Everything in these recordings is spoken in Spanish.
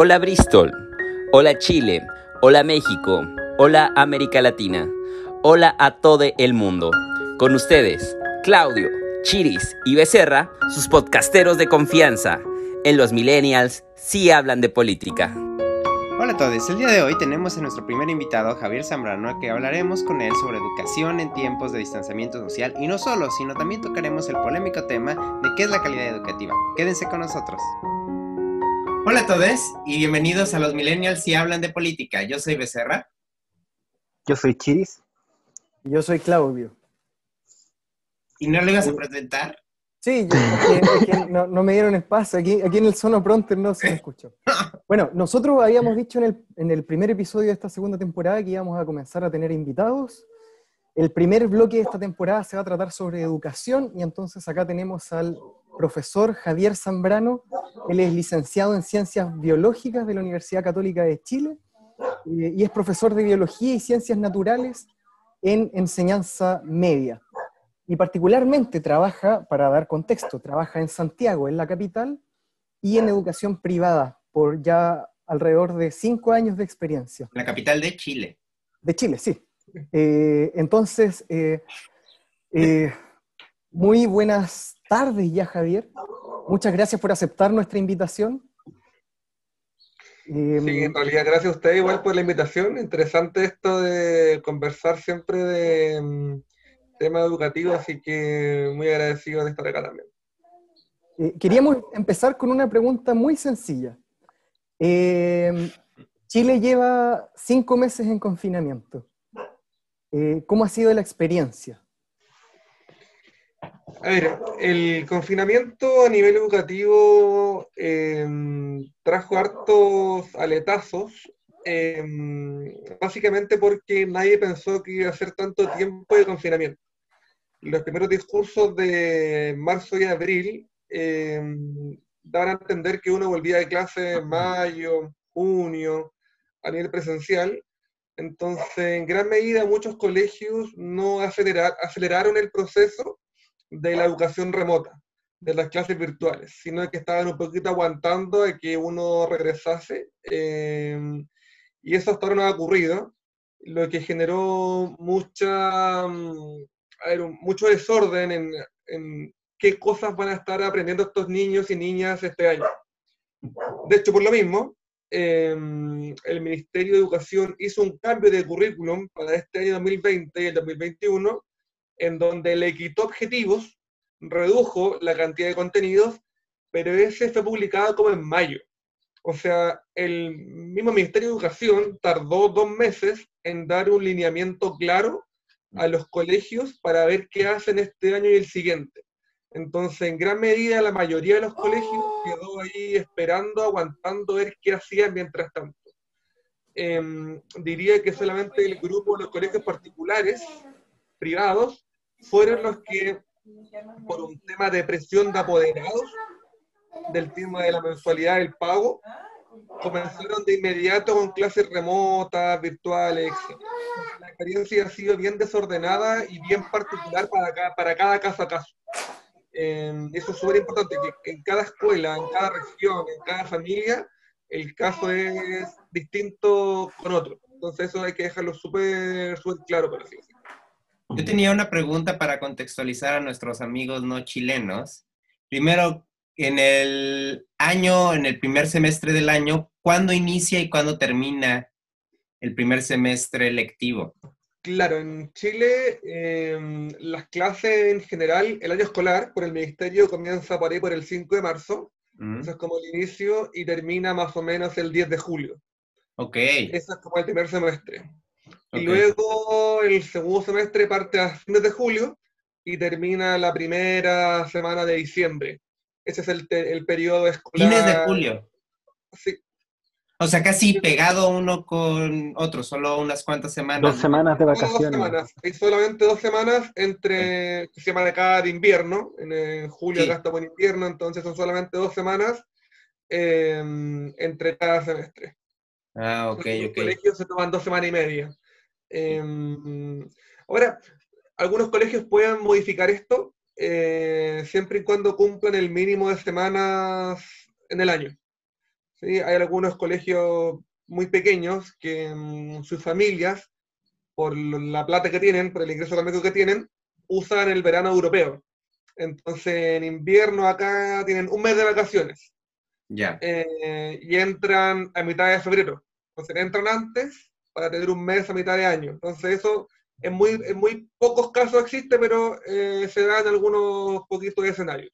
Hola Bristol, hola Chile, hola México, hola América Latina, hola a todo el mundo. Con ustedes, Claudio, Chiris y Becerra, sus podcasteros de confianza. En los millennials sí hablan de política. Hola a todos, el día de hoy tenemos a nuestro primer invitado, Javier Zambrano, que hablaremos con él sobre educación en tiempos de distanciamiento social y no solo, sino también tocaremos el polémico tema de qué es la calidad educativa. Quédense con nosotros. Hola a todos y bienvenidos a los Millennials si hablan de política. Yo soy Becerra. Yo soy Chiris. Yo soy Claudio. ¿Y no le ibas a presentar? Sí, no, me dieron espacio. Aquí, aquí en el Sono Pronto no se me escuchó. Bueno, nosotros habíamos dicho en el, en el primer episodio de esta segunda temporada que íbamos a comenzar a tener invitados. El primer bloque de esta temporada se va a tratar sobre educación y entonces acá tenemos al profesor Javier Zambrano. Él es licenciado en Ciencias Biológicas de la Universidad Católica de Chile eh, y es profesor de Biología y Ciencias Naturales en enseñanza media. Y particularmente trabaja, para dar contexto, trabaja en Santiago, en la capital, y en educación privada, por ya alrededor de cinco años de experiencia. La capital de Chile. De Chile, sí. Eh, entonces, eh, muy buenas tardes ya, Javier. Muchas gracias por aceptar nuestra invitación. sí, en realidad gracias a usted igual por la invitación. Interesante esto de conversar siempre de mm, temas educativos, así que muy agradecido de estar acá también. Eh, queríamos empezar con una pregunta muy sencilla. Eh, Chile lleva cinco meses en confinamiento. Eh, ¿Cómo ha sido la experiencia? A ver, el confinamiento a nivel educativo em, trajo hartos aletazos, em, básicamente porque nadie pensó que iba a ser tanto tiempo de confinamiento. Los primeros discursos de marzo y abril em, daban a entender que uno volvía de clase en mayo, junio, a nivel presencial. Entonces, en gran medida, muchos colegios no aceleraron el proceso de la educación remota, de las clases virtuales, sino que estaban un poquito aguantando a que uno regresase. Em, y eso hasta ahora no ha ocurrido, lo que generó mucha, mm, mucho desorden en, en qué cosas van a estar aprendiendo estos niños y niñas este año. De hecho, por lo mismo, em, el Ministerio de Educación hizo un cambio de currículum para este año 2020 y el 2021 en donde le quitó objetivos, redujo la cantidad de contenidos, pero ese fue publicado como en mayo. O sea, el mismo Ministerio de Educación tardó dos meses en dar un lineamiento claro a los colegios para ver qué hacen este año y el siguiente. Entonces, en gran medida, la mayoría de los colegios quedó ahí esperando, aguantando ver qué hacían mientras tanto. Em, diría que solamente el grupo de los colegios particulares, privados, fueron los que, por un tema de presión de apoderados, del tema de la mensualidad del pago, comenzaron de inmediato con clases remotas, virtuales, etc. La experiencia ha sido bien desordenada y bien particular para cada, para cada caso a caso. Eh, eso es súper importante, que en cada escuela, en cada región, en cada familia, el caso es distinto con otro. Entonces eso hay que dejarlo súper claro, para así yo tenía una pregunta para contextualizar a nuestros amigos no chilenos. Primero, en el año, en el primer semestre del año, ¿cuándo inicia y cuándo termina el primer semestre lectivo? Claro, en Chile em, las clases en general, el año escolar por el ministerio comienza por ahí por el 5 de marzo, mm. eso es como el inicio, y termina más o menos el 10 de julio. Ok. Eso es como el primer semestre. Y luego el segundo semestre parte a fines de julio y termina la primera semana de diciembre. Ese es el, el periodo escolar. Fines de julio. Sí. O sea, casi pegado uno con otro, solo unas cuantas semanas. Dos semanas de vacaciones. Dos semanas. Hay solamente dos semanas entre, que se llama de cada de invierno, en, julio acá estamos en invierno, entonces son solamente dos semanas em, entre cada semestre. Ah, ok, ok. Los colegios se toman dos semanas y media. Em, ahora, algunos colegios pueden modificar esto eh, siempre y cuando cumplan el mínimo de semanas en el año. ¿sí? Hay algunos colegios muy pequeños que mm, sus familias, por la plata que tienen, por el ingreso económico que tienen, usan el verano europeo. Entonces, en invierno acá tienen un mes de vacaciones. Ya. eh, y entran a mitad de febrero. Entonces entran antes para tener un mes a mitad de año. Entonces eso en muy, en muy pocos casos existe, pero eh, se da en algunos poquitos escenarios.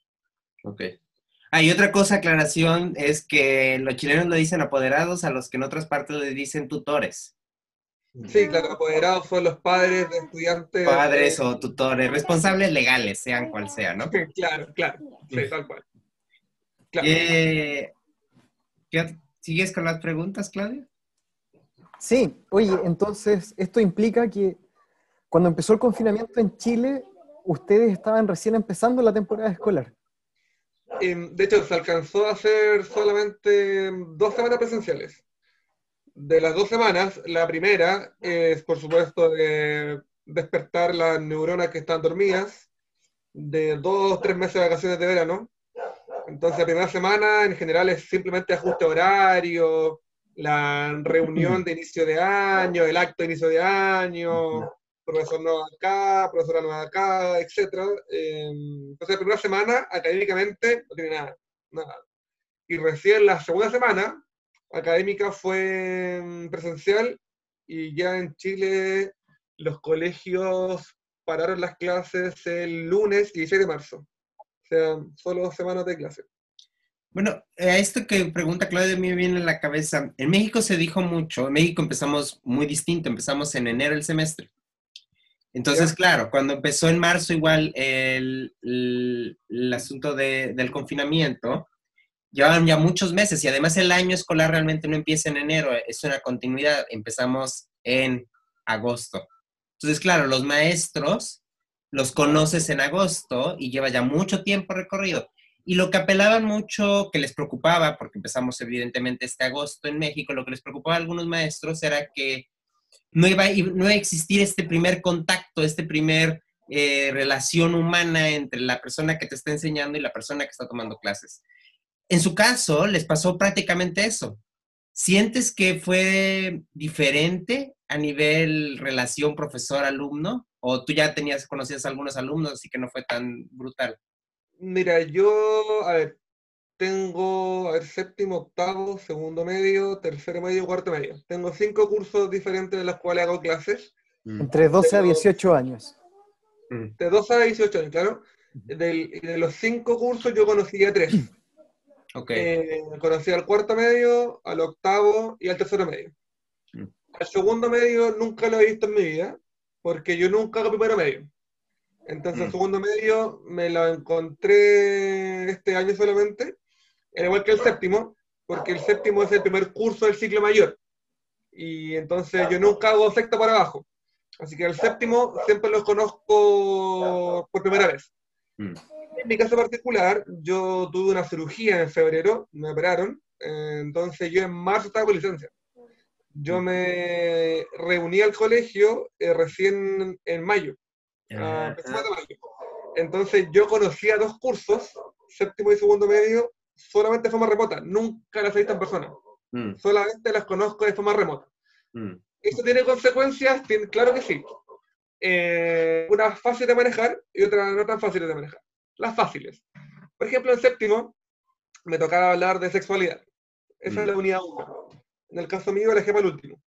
Ok. Ah, y otra cosa, aclaración, es que los chilenos le dicen apoderados a los que en otras partes le dicen tutores. Sí, claro, apoderados son los padres de estudiantes. Padres o tutores, responsables legales, sean cual sea, ¿no? Claro, claro, sí, tal cual. Claro. Eh, ¿qué- ¿Sigues con las preguntas, Claudia? Sí, oye, entonces esto implica que cuando empezó el confinamiento en Chile, ustedes estaban recién empezando la temporada escolar. De hecho, se alcanzó a hacer solamente dos semanas presenciales. De las dos semanas, la primera es, por supuesto, de despertar las neuronas que están dormidas, de dos, tres meses de vacaciones de verano. Entonces, la primera semana, en general, es simplemente ajuste horario, la reunión de inicio de año, el acto de inicio de año, profesor nuevo acá, profesora nueva acá, etc. entonces, la primera semana, académicamente, no tiene nada, nada. Y recién la segunda semana, académica fue mm, presencial y ya en Chile los colegios pararon las clases el lunes 16 de marzo. O sea, solo dos semanas de clase. Bueno, a esto que pregunta Claudia me viene a la cabeza. En México se dijo mucho, en México empezamos muy distinto, empezamos en enero el semestre. Entonces, claro, cuando empezó en marzo igual el, el- el asunto de- del confinamiento, llevaban ya muchos meses y además el año escolar realmente no empieza en enero, es una continuidad, empezamos en agosto. Entonces, claro, los maestros los conoces en agosto y lleva ya mucho tiempo recorrido. Y lo que apelaban mucho, que les preocupaba, porque empezamos evidentemente este agosto en México, lo que les preocupaba a algunos maestros era que no iba, no iba a existir este primer contacto, este primer eh, relación humana entre la persona que te está enseñando y la persona que está tomando clases. En su caso, les pasó prácticamente eso. ¿Sientes que fue diferente a nivel relación profesor-alumno? ¿O tú ya tenías, conocías a algunos alumnos, así que no fue tan brutal? Mira, yo, a ver, tengo, a ver, séptimo, octavo, segundo medio, tercero medio, cuarto medio. Tengo cinco cursos diferentes en los cuales hago clases, Entre 12 a Pero- 18 años. Mm. de 12 a 18 años, claro. Del- y de los cinco cursos yo conocí a tres. Ok. Eh, conocí al cuarto medio, al octavo y al tercero medio. Mm. Al segundo medio nunca lo he visto en mi vida, porque yo nunca hago primero medio. Entonces, Mm. el segundo medio me lo encontré este año solamente, al igual que el séptimo, porque el séptimo es el primer curso del ciclo mayor. Y entonces yo nunca hago sexto para abajo. Así que el séptimo siempre los conozco por primera vez. Mm. En mi caso particular, yo tuve una cirugía en febrero, me operaron, eh, entonces yo en marzo estaba con licencia. Yo me reuní al colegio eh, recién en mayo, Ah, de mayo. Entonces yo conocía dos cursos, séptimo y segundo medio, solamente de forma remota, nunca las he visto en persona, mm, solamente las conozco de forma remota. mm. ¿Esto tiene consecuencias? Tiene- claro que sí. Eh, unas fáciles de manejar y otras no tan fáciles de manejar. Las fáciles. Por ejemplo, en séptimo me tocaba hablar de sexualidad. Esa es Mm. la unidad 1. En el caso mío, dejé para el último.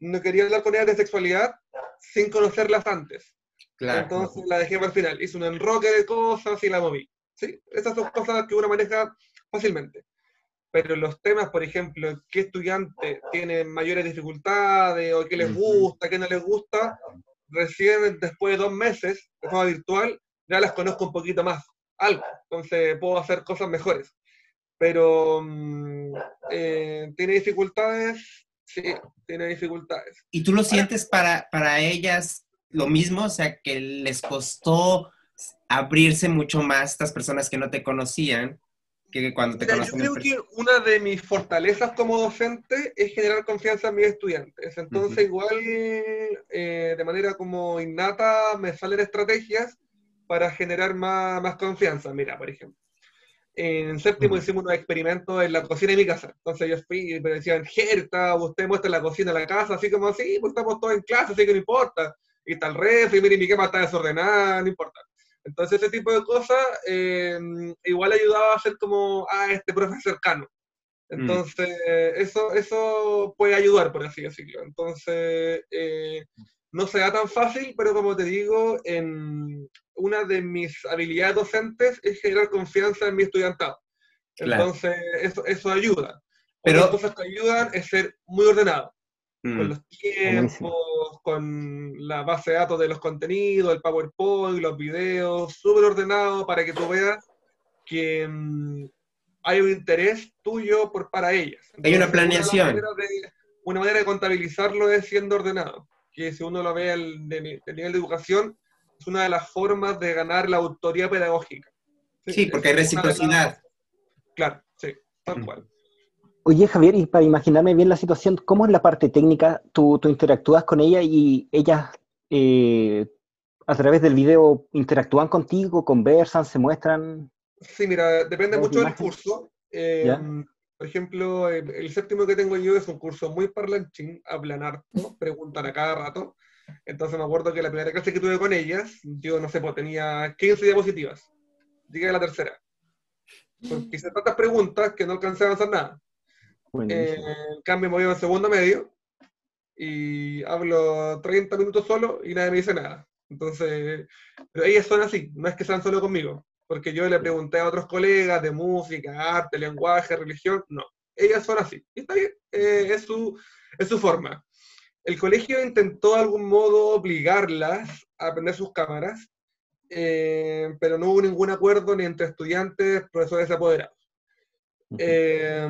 No quería hablar con ella de sexualidad sin conocerlas antes. Claro. Entonces la dejé para el final. Hice un enroque de cosas y la moví. ¿sí? Esas son cosas que uno maneja fácilmente. Pero los temas, por ejemplo, qué estudiante tiene mayores dificultades o qué les gusta, qué no les gusta, recién después de dos meses de forma virtual ya las conozco un poquito más, algo. Entonces puedo hacer cosas mejores. Pero mm, eh, tiene dificultades, sí, tiene dificultades. ¿Y tú lo sientes para, para ellas lo mismo? O sea, que les costó abrirse mucho más estas personas que no te conocían que cuando te Mira, yo conocen en creo que una de mis fortalezas como docente es generar confianza en mis estudiantes. Entonces, Ujú. igual eh, de manera como innata me salen estrategias para generar más, más confianza. Mira, por ejemplo, en séptimo Mm. hicimos unos experimentos en la cocina de mi casa. Entonces yo fui y me decían, Gerta, usted muestra la cocina de la casa, así como así, pues estamos todos en clase, así que no importa. Y está el refri, mire, mi cama está desordenada, no importa. Entonces ese tipo de cosas eh, igual ayudaba a ser como, ah, este profe cercano. Entonces, eso, eso puede ayudar, por así decirlo. Entonces, eh, no será tan fácil, pero como te digo, en una de mis habilidades docentes es generar confianza en mi estudiantado. Claro. Entonces, eso, eso ayuda. Pero- Otras cosas que ayudan es ser muy ordenado, Mm. con los tiempos, con la base de datos de los contenidos, el PowerPoint, los videos, súper ordenado para que tú veas que mm, hay un interés tuyo por, para ellas. Hay una Entonces, planeación. Una manera, de, una manera de contabilizarlo es siendo ordenado, que si uno lo ve de- del nivel de educación, es una de las formas de ganar la autoría pedagógica. Sí, porque hay reciprocidad. Claro, sí, tal Mm. Oye, Javier, y para imaginarme bien la situación, ¿cómo es la parte técnica? ¿Tú, tú interactúas con ella y ellas eh, a través del video interactúan contigo, conversan, se muestran? Sí, mira, depende ¿Dos mucho del imágenes? curso. Eh. Por ejemplo, el, el séptimo que tengo yo es un curso muy parlanchín, hablan harto, preguntan a cada rato. Entonces me acuerdo que la primera clase que tuve con ellas, yo no sé, pues tenía 15 diapositivas. Llegué a la tercera. Porque hice tantas preguntas que no alcancé a avanzar nada. Eh, en cambio, me voy al segundo medio y hablo 30 minutos solo y nadie me dice nada. Entonces, pero ellas son así, no es que sean solo conmigo, porque yo le pregunté a otros colegas de música, arte, lenguaje, religión, no. Ellas son así. Y está bien, eh, es, su, es su forma. El colegio intentó de algún modo obligarlas a prender sus cámaras, eh, pero no hubo ningún acuerdo ni entre estudiantes, profesores Eh,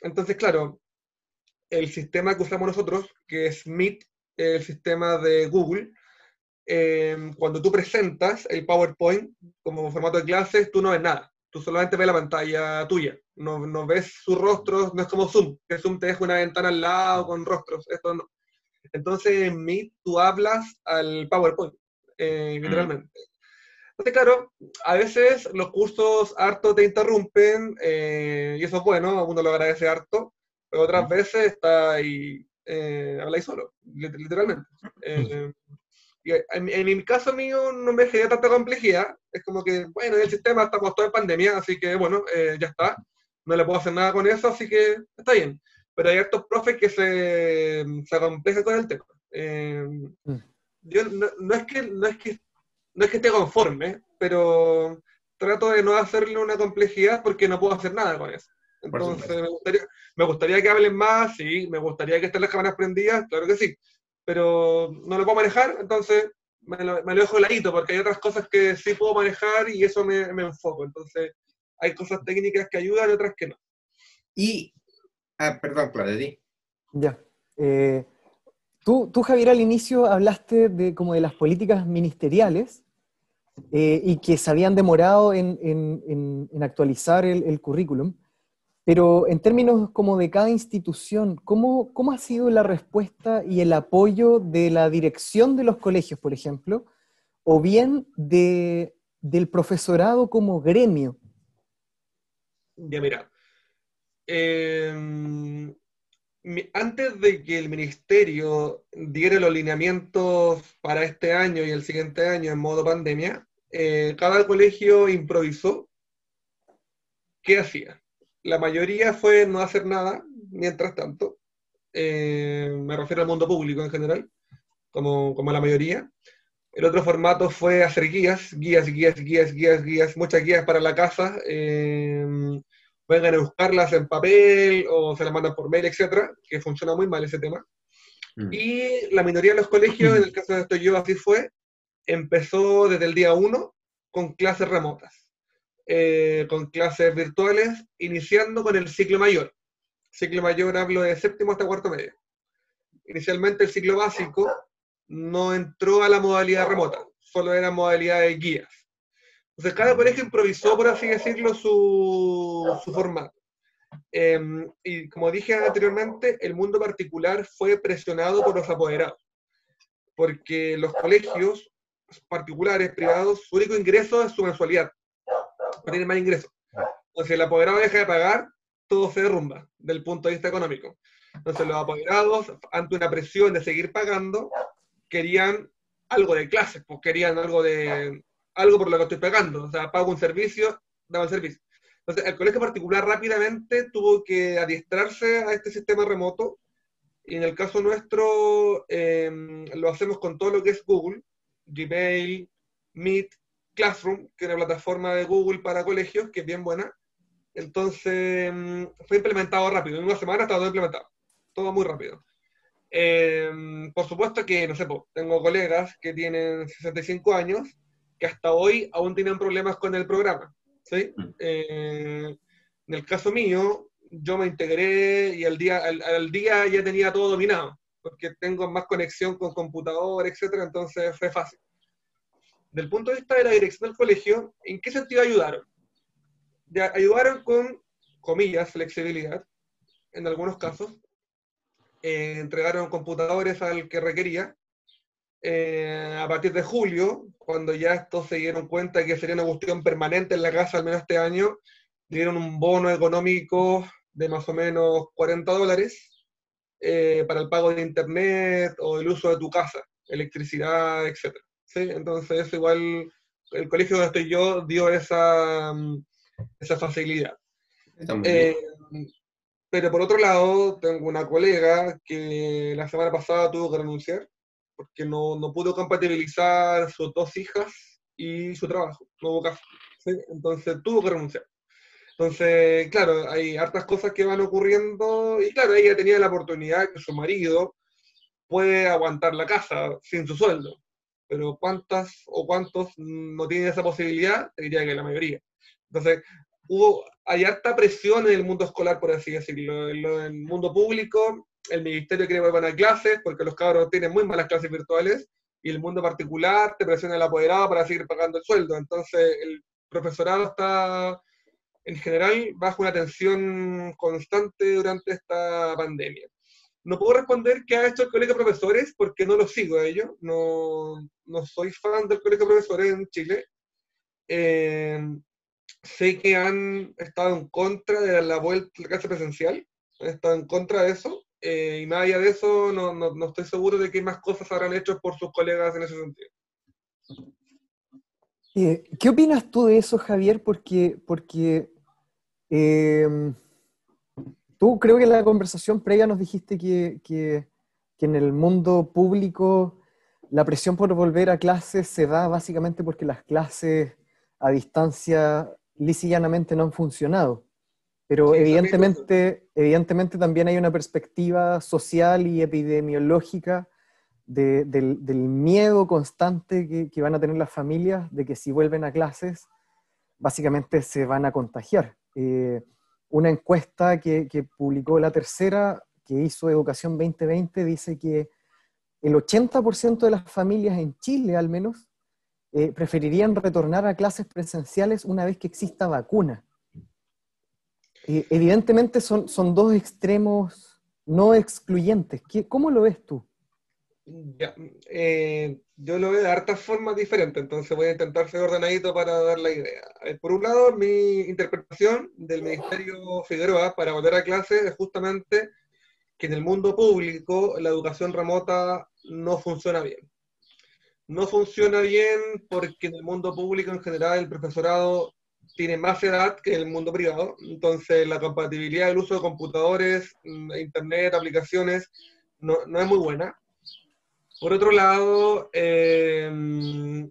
entonces, claro, el sistema que usamos nosotros, que es Meet, el sistema de Google, eh, cuando tú presentas el PowerPoint como formato de clases, tú no ves nada. Tú solamente ves la pantalla tuya. No, no ves sus rostros, no es como Zoom, que Zoom te deja una ventana al lado con rostros. Esto no. Entonces, en Meet tú hablas al PowerPoint, eh, literalmente. Entonces, claro, a veces los cursos harto te interrumpen, eh, y eso es bueno, uno lo agradece harto, pero otras veces está ahí, eh, habláis solo, lit- literalmente. Eh, y en, en mi caso mío no me genera tanta complejidad, es como que, bueno, en el sistema estamos todos en pandemia, así que bueno, eh, ya está, no le puedo hacer nada con eso, así que está bien. Pero hay hartos profes que se, se acomplejan con el tema. Eh, yo no, no es que, no es que no es que esté conforme, pero trato de no hacerle una complejidad porque no puedo hacer nada con eso. Entonces, me gustaría, me gustaría que hablen más, sí, me gustaría que estén las cámaras prendidas, claro que sí, pero no lo puedo manejar, entonces me lo, me lo dejo de ladito porque hay otras cosas que sí puedo manejar y eso me, me enfoco. Entonces, hay cosas técnicas que ayudan y otras que no. Y. Ah, perdón, Claudia, di. Ya. Eh, tú, tú, Javier, al inicio hablaste de como de las políticas ministeriales eh, y que se habían demorado en, en- actualizar el, currículum, pero en términos como de cada institución, ¿cómo, ¿cómo ha sido la respuesta y el apoyo de la dirección de los colegios, por ejemplo, o bien de, del profesorado como gremio? Ya mira, mi- antes de que el ministerio diera los lineamientos para este año y el siguiente año en modo pandemia, eh, cada colegio improvisó qué hacía. La mayoría fue no hacer nada, mientras tanto. Eh, me refiero al mundo público en general, como, como la mayoría. El otro formato fue hacer guías, guías, guías, guías, guías, guías, muchas guías para la casa. eh, vengan a buscarlas en papel o se las mandan por mail, etcétera, que funciona muy mal ese tema. Mm. Y la minoría de los colegios, en el caso de esto yo así fue, empezó desde el día uno con clases remotas, eh, con clases virtuales, iniciando con el ciclo mayor. Ciclo mayor hablo de séptimo hasta cuarto medio. Inicialmente el ciclo básico no entró a la modalidad remota, solo era modalidad de guías. Entonces cada colegio improvisó, por así decirlo, su, su formato. Eh, y como dije anteriormente, el mundo particular fue presionado por los apoderados, porque los colegios particulares, privados, su único ingreso es su mensualidad, no tienen más ingresos. Si el apoderado deja de pagar, todo se derrumba del punto de vista económico. Entonces los apoderados, ante una presión de seguir pagando, querían algo de clase, pues querían algo de algo por lo que estoy pagando. O sea, pago un servicio, daba el servicio. Entonces, el colegio particular rápidamente tuvo que adiestrarse a este sistema remoto. Y en el caso nuestro, em, lo hacemos con todo lo que es Google, Gmail, Meet, Classroom, que es una plataforma de Google para colegios, que es bien buena. Entonces, em, fue implementado rápido. En una semana estaba todo implementado. Todo muy rápido. Em, por supuesto que, no sé, tengo colegas que tienen 65 años que hasta hoy aún tienen problemas con el programa. ¿sí? Mm. Eh, en el caso mío, yo me integré y al día, al, día ya tenía todo dominado, porque tengo más conexión con computador, etcétera, entonces fue fácil. Del punto de vista de la dirección del colegio, ¿en qué sentido ayudaron? Ayudaron con, comillas, flexibilidad, en algunos casos. Eh, entregaron computadores al que requería. Eh, a partir de julio, cuando ya estos se dieron cuenta que sería una cuestión permanente en la casa, al menos este año, dieron un bono económico de más o menos 40 dólares eh, para el pago de internet o el uso de tu casa, electricidad, etc. ¿sí? Entonces, eso igual, el colegio donde estoy yo dio esa, esa facilidad. Eh, pero por otro lado, tengo una colega que la semana pasada tuvo que renunciar porque no, no pudo compatibilizar sus dos hijas y su trabajo, no hubo caso. Entonces tuvo que renunciar. Entonces, claro, hay hartas cosas que van ocurriendo y claro, ella tenía la oportunidad que su marido puede aguantar la casa sin su sueldo, pero ¿cuántas o cuántos no tienen esa posibilidad? Diría que la mayoría. Entonces, hubo, hay harta presión en el mundo escolar, por así decirlo. En el mundo público el ministerio quiere volver a clases porque los cabros tienen muy malas clases virtuales y el mundo particular te presiona el apoderado para seguir pagando el sueldo. Entonces, el profesorado está en general bajo una tensión constante durante esta pandemia. No puedo responder qué ha hecho el colegio de profesores porque no lo sigo a ellos. No, no soy fan del colegio de profesores en Chile. Eh, sé que han estado en contra de la vuelta a la clase presencial, han estado en contra de eso. Eh, y más allá de eso, no, no, no, estoy seguro de qué más cosas habrán hecho por sus colegas en ese sentido. Eh, ¿Qué opinas tú de eso, Javier? Porque, porque em, tú creo que en la conversación previa nos dijiste que, que, que, en el mundo público la presión por volver a clases se da básicamente porque las clases a distancia lisillanamente no han funcionado. Pero evidentemente, evidentemente también hay una perspectiva social y epidemiológica del, miedo constante que, van a tener las familias de que si vuelven a clases, básicamente se van a contagiar. Eh, una encuesta que, publicó la tercera, que hizo Educación 2020, dice que el 80% de las familias en Chile, al menos, eh, preferirían retornar a clases presenciales una vez que exista vacuna. Evidentemente son, son dos extremos no excluyentes. ¿Cómo lo ves tú? Eh, yo lo veo de hartas formas diferentes, entonces voy a intentar ser ordenadito para dar la idea. Por un lado, mi interpretación del Ministerio Figueroa para volver a clase es justamente que en el mundo público la educación remota no funciona bien. No funciona bien porque en el mundo público en general el profesorado tiene más edad que el mundo privado, entonces la compatibilidad del uso de computadores, mm, internet, aplicaciones, no, es muy buena. Por otro lado, em,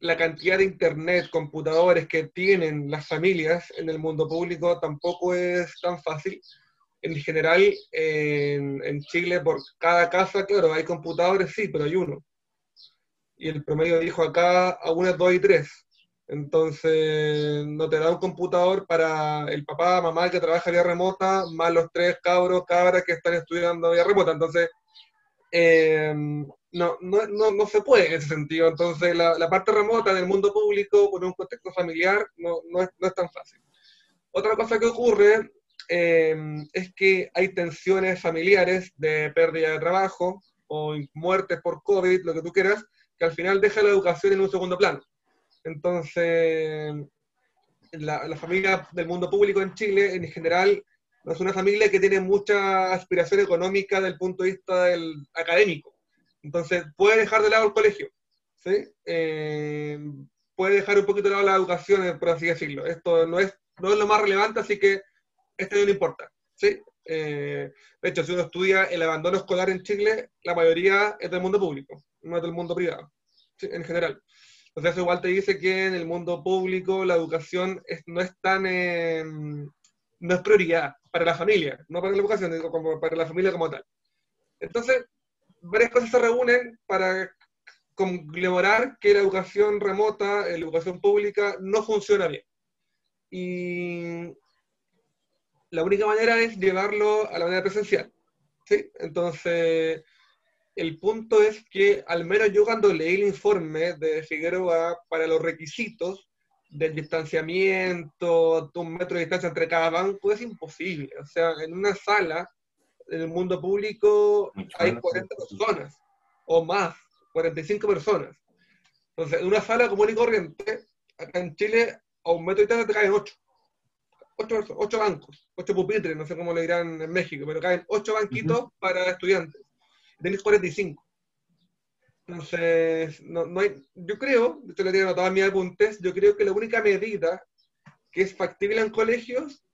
la cantidad de internet, computadores que tienen las familias en el mundo público tampoco es tan fácil. En general, en, en Chile, por cada casa, claro, hay computadores, sí, pero hay uno. Y el promedio dijo acá, a una, dos y tres entonces, no te da un computador para el papá, mamá que trabaja vía remota, más los tres cabros, cabras que están estudiando vía remota. Entonces, eh, no, no, no, no, se puede en ese sentido. Entonces, la, parte remota del mundo público, con un contexto familiar, no, no, es, es tan fácil. Otra cosa que ocurre eh, es que hay tensiones familiares de pérdida de trabajo o muertes por COVID, lo que tú quieras, que al final deja la educación en un segundo plano. Entonces, la, familia del mundo público en Chile, en general, no es una familia que tiene mucha aspiración económica desde el punto de vista del académico. Entonces, puede dejar de lado el colegio, ¿sí? Eh, puede dejar un poquito de lado la educación, por así decirlo. Esto no es, no es lo más relevante, así que esto no importa, ¿sí? Eh, de hecho, si uno estudia el abandono escolar en Chile, la mayoría es del mundo público, no es del mundo privado, ¿sí? en general. Entonces, eso igual te dice que en el mundo público la educación es, no es tan... Eh, no es prioridad para la familia, no para la educación, sino como para la familia como tal. Entonces, varias cosas se reúnen para conmemorar que la educación remota, la educación pública, no funciona bien. Y la única manera es llevarlo a la manera presencial. ¿sí? Entonces, el punto es que, al menos yo cuando leí el informe de Figueroa para los requisitos, del distanciamiento, de un metro de distancia entre cada banco, es imposible. O sea, en una sala, en el mundo público, hay 40 personas o más, 45 personas. Entonces, en una sala común y corriente, acá en Chile, a un metro de distancia te caen 8. 8, bancos, 8 pupitres, no sé cómo le dirán en México, pero caen 8 banquitos para estudiantes. Tenéis 45. Entonces, no, no hay, yo creo, esto lo tengo anotado en mis apuntes, yo creo que la única medida que es factible en colegios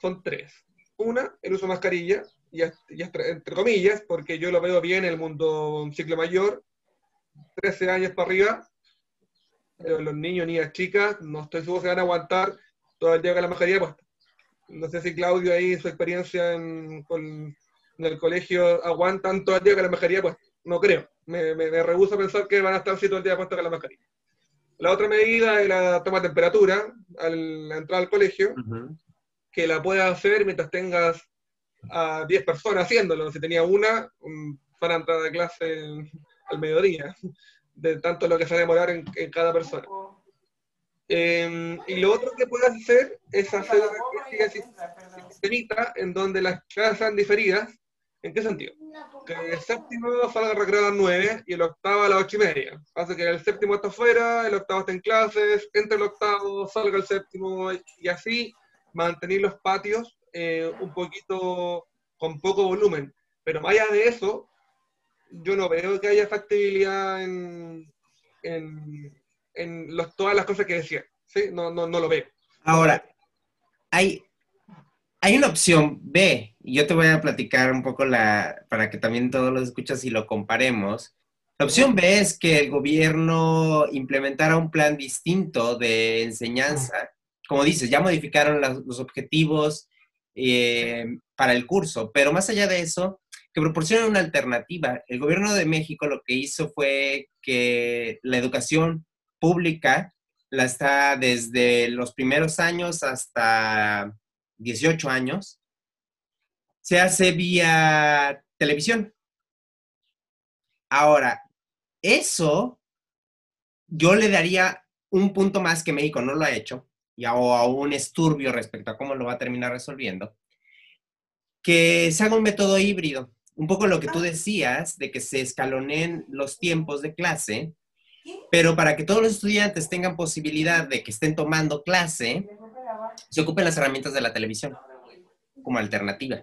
son tres. Una, el uso de mascarilla, y, entre comillas, porque yo lo veo bien en el mundo un ciclo mayor, 13 años para arriba, pero los niños, niñas, chicas, no estoy seguro que van a aguantar todo el día con la mascarilla puesta. No sé si Claudio ahí, su experiencia en, con, en el colegio, aguantan todo el día con la mascarilla puesta. No creo me, me, a pensar que van a estar así todo el día puestos con la mascarilla. La otra medida es la toma de temperatura al entrar al colegio, que la puedas hacer mientras tengas a 10 personas haciéndolo. Si tenía una, para entrar a clase al mediodía, de tanto lo que se va a demorar en, cada persona. Em, y lo otro que puedes hacer es hacer una sistemita en donde las clases sean diferidas. ¿En qué sentido? que el séptimo salga al recreo a las 9 y el octavo a las 8 y media. Hace que el séptimo está afuera, el octavo está en clases, entre el octavo, salga el séptimo y así mantener los patios eh, un poquito con poco volumen. Pero más allá de eso, yo no veo que haya factibilidad en, en, en los, todas las cosas que decía. ¿sí? No, no, no lo veo. Ahora, hay, hay una opción B, y yo te voy a platicar un poco la, para que también todos los escuchas y lo comparemos. La opción B es que el gobierno implementara un plan distinto de enseñanza. Como dices, ya modificaron los objetivos eh, para el curso, pero más allá de eso, que proporcione una alternativa. El gobierno de México lo que hizo fue que la educación pública la está desde los primeros años hasta 18 años, se hace vía televisión. Ahora, eso yo le daría un punto más que México no lo ha hecho, y a, o a un esturbio respecto a cómo lo va a terminar resolviendo, que se haga un método híbrido. Un poco lo que tú decías, de que se escalonen los tiempos de clase, pero para que todos los estudiantes tengan posibilidad de que estén tomando clase, se ocupen las herramientas de la televisión como alternativa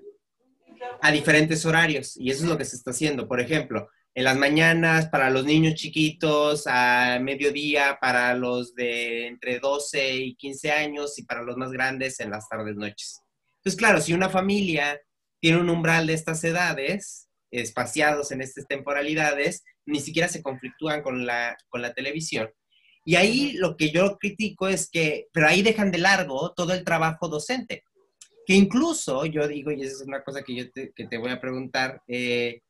a diferentes horarios. Y eso es lo que se está haciendo. Por ejemplo, en las mañanas para los niños chiquitos, a mediodía para los de entre 12 y 15 años y para los más grandes en las tardes noches. Entonces, claro, si una familia tiene un umbral de estas edades, espaciados en estas temporalidades, ni siquiera se conflictúan con la, con la televisión. Y ahí lo que yo critico es que, pero ahí dejan de largo todo el trabajo docente. Que incluso, yo digo, y esa es una cosa que yo te, que te voy a preguntar, eh,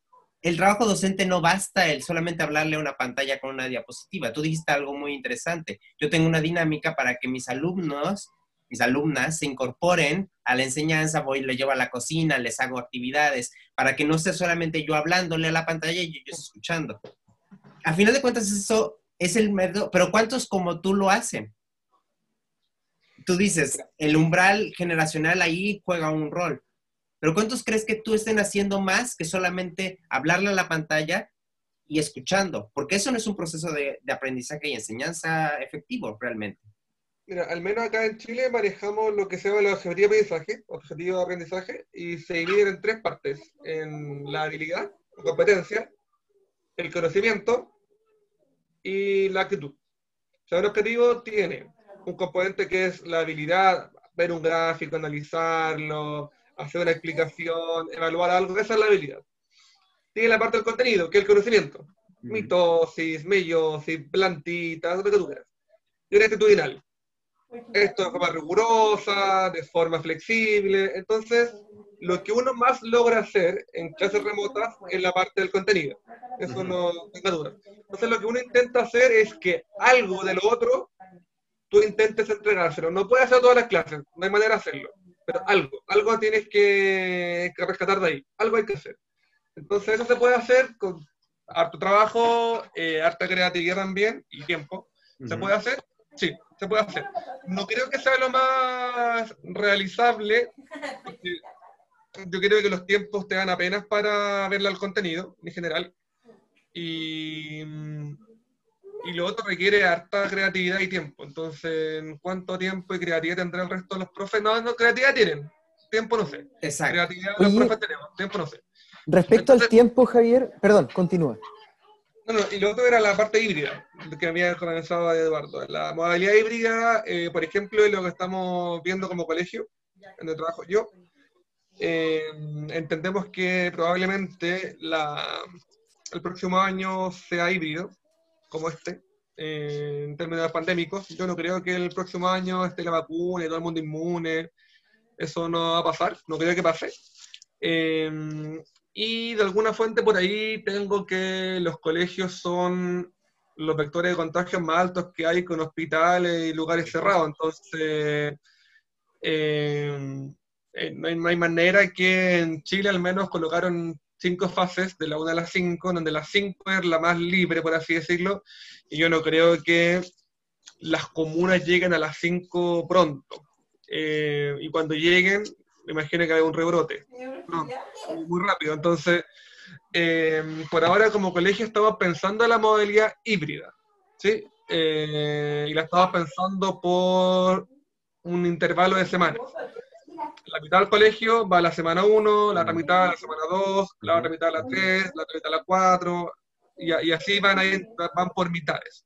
el trabajo docente no basta el solamente hablarle a una pantalla con una diapositiva. Tú dijiste algo muy interesante. Yo tengo una dinámica para que mis alumnos, mis alumnas se incorporen a la enseñanza, voy, le llevo a la cocina, les hago actividades, para que no sea solamente yo hablándole a la pantalla y ellos escuchando. A final de cuentas, eso es el mercado, pero ¿cuántos como tú lo hacen? Tú dices, el umbral generacional ahí juega un rol, pero ¿cuántos crees que tú estén haciendo más que solamente hablarle a la pantalla y escuchando? Porque eso no es un proceso de, aprendizaje y enseñanza efectivo realmente. Mira, al menos acá en Chile manejamos lo que se llama el objetivo de aprendizaje, objetivo de aprendizaje, y se dividen en tres partes, en la habilidad, la competencia, el conocimiento y la actitud. O sea, objetivo tiene un componente que es la habilidad, ver un gráfico, analizarlo, hacer una explicación, evaluar algo, esa es la habilidad. Tiene la parte del contenido, que es el conocimiento. Mitosis, meiosis, plantitas, lo que tú quieras. Y una actitudinal. Esto de forma rigurosa, de forma flexible. Entonces, lo que uno más logra hacer en clases remotas es la parte del contenido. Eso no tenga duda. Entonces, lo que uno intenta hacer es que algo de lo otro tú intentes entregárselo. No puedes hacer todas las clases, no hay manera de hacerlo, pero algo, algo tienes que, rescatar de ahí, algo hay que hacer. Entonces eso se puede hacer con harto trabajo, eh, harta creatividad también y tiempo. ¿Se puede hacer? Sí, se puede hacer. No creo que sea lo más realizable, porque yo creo que los tiempos te dan apenas para verle al contenido en general. Y mm, y lo otro requiere harta creatividad y tiempo. Entonces, ¿en cuánto tiempo y creatividad tendrá el resto de los profes? No, no, creatividad tienen, tiempo no sé. Exacto. Creatividad los profes tenemos, tiempo no sé. Respecto al tiempo, Javier, perdón, continúa. No, no, y lo otro era la parte híbrida, que había comenzado Eduardo. La modalidad híbrida, eh, por ejemplo, es lo que estamos viendo como colegio, en el trabajo yo. Eh, entendemos que probablemente la, el próximo año sea híbrido, como este, eh, en términos pandémicos. Yo no creo que el próximo año esté la vacuna y todo el mundo inmune. Eso no va a pasar, no creo que pase. Eh, y de alguna fuente por ahí tengo que los colegios son los vectores de contagio más altos que hay con hospitales y lugares cerrados. Entonces, eh, no, hay, no, hay, manera que en Chile al menos colocaron cinco fases, de la 1 a la 5, donde la 5 es la más libre, por así decirlo, y yo no creo que las comunas lleguen a las 5 pronto. Eh, y cuando lleguen, me imagino que hay un rebrote. muy rápido. Entonces, eh, por ahora como colegio estamos pensando en la modalidad híbrida, ¿sí? Eh, y la estamos pensando por un intervalo de semanas la mitad del colegio va a la semana 1, la otra mitad a la semana 2, la otra mitad a la 3, la otra mitad a la 4, y, y así van, ahí, van por mitades.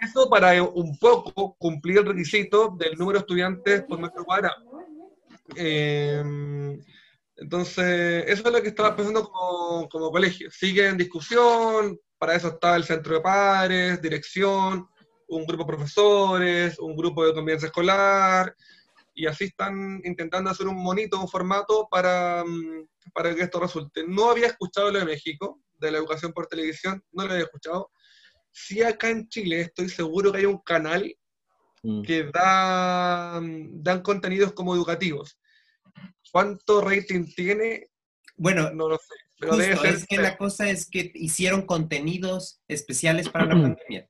Eso para un poco cumplir el requisito del número de estudiantes por metro cuadrado. Eh, entonces, eso es lo que estaba pensando como, como, colegio. Sigue en discusión, para eso está el centro de padres, dirección, un grupo de profesores, un grupo de convivencia escolar, y así están intentando hacer un monito, un formato para, mm, para que esto resulte. No había escuchado lo de México, de la educación por televisión, no lo había escuchado. Sí acá en Chile estoy seguro que hay un canal mm. que da, mm, dan contenidos como educativos. ¿Cuánto rating tiene? Bueno, no lo sé. Pero debe ser es que la cosa es que hicieron contenidos especiales para la pandemia.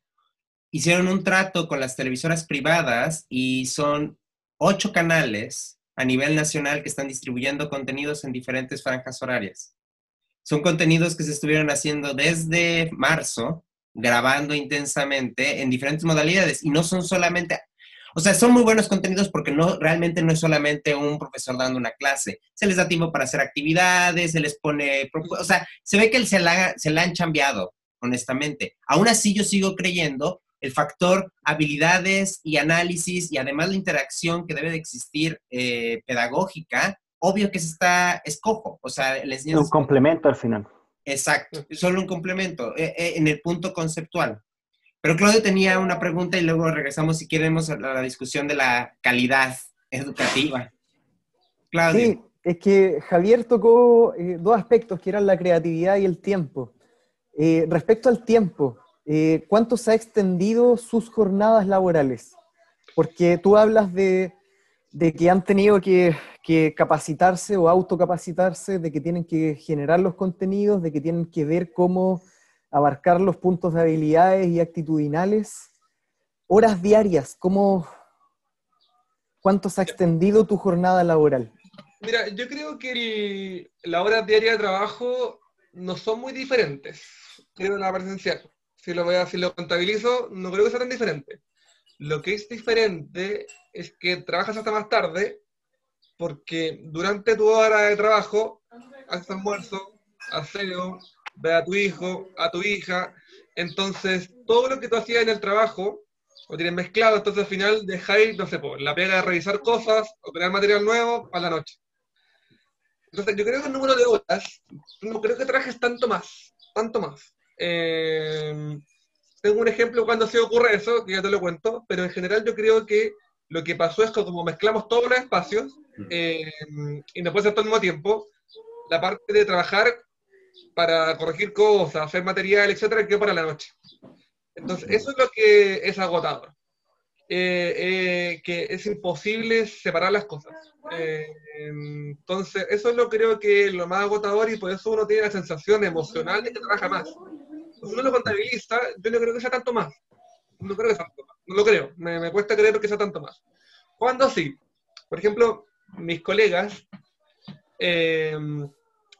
Hicieron un trato con las televisoras privadas y son ocho canales a nivel nacional que están distribuyendo contenidos en diferentes franjas horarias. Son contenidos que se estuvieron haciendo desde marzo, grabando intensamente en diferentes modalidades y no son solamente, o sea, son muy buenos contenidos porque no realmente no es solamente un profesor dando una clase, se les da tiempo para hacer actividades, se les pone, o sea, se ve que se la, se la han cambiado, honestamente. Aún así yo sigo creyendo el factor habilidades y análisis y además la interacción que debe de existir eh, pedagógica, obvio que se está escojo, o sea, les Un complemento al final. Exacto, solo un complemento eh, eh, en el punto conceptual. Pero Claudio tenía una pregunta y luego regresamos si queremos a la discusión de la calidad educativa. Claudio. Sí, es que Javier tocó dos aspectos que eran la creatividad y el tiempo. respecto al tiempo, eh, ¿cuánto se ha extendido sus jornadas laborales? Porque tú hablas de, que han tenido que, capacitarse o autocapacitarse, de que tienen que generar los contenidos, de que tienen que ver cómo abarcar los puntos de habilidades y actitudinales. Horas diarias, ¿cómo, ¿cuánto se ha extendido tu jornada laboral? Mira, yo creo que las horas diarias de trabajo no son muy diferentes, creo, la presencial si lo, a, si lo contabilizo, no creo que sea tan diferente. Lo que es diferente es que trabajas hasta más tarde porque durante tu hora de trabajo haces almuerzo, aseo, ve a tu hijo, a tu hija, entonces todo lo que tú hacías en el trabajo lo tienes mezclado, entonces al final dejáis, no sé, la pega de revisar cosas o crear material nuevo para la noche. Entonces yo creo que el número de horas, no creo que trabajes tanto más, tanto más. Eh, tengo un ejemplo cuando se ocurre eso, que ya te lo cuento, pero en general yo creo que lo que pasó es que como mezclamos todos los espacios eh, y no puede ser todo al mismo tiempo, la parte de trabajar para corregir cosas, hacer material, etcétera, quedó para la noche. Entonces, eso es lo que es agotador. Eh, eh, que es imposible separar las cosas. entonces, eso es lo creo que lo más agotador y por eso uno tiene la sensación emocional de que trabaja más. Si uno lo contabiliza, yo no creo que sea tanto más. No creo que sea tanto más. No lo creo. Me, me cuesta creer que sea tanto más. ¿Cuándo sí? Por ejemplo, mis colegas eh,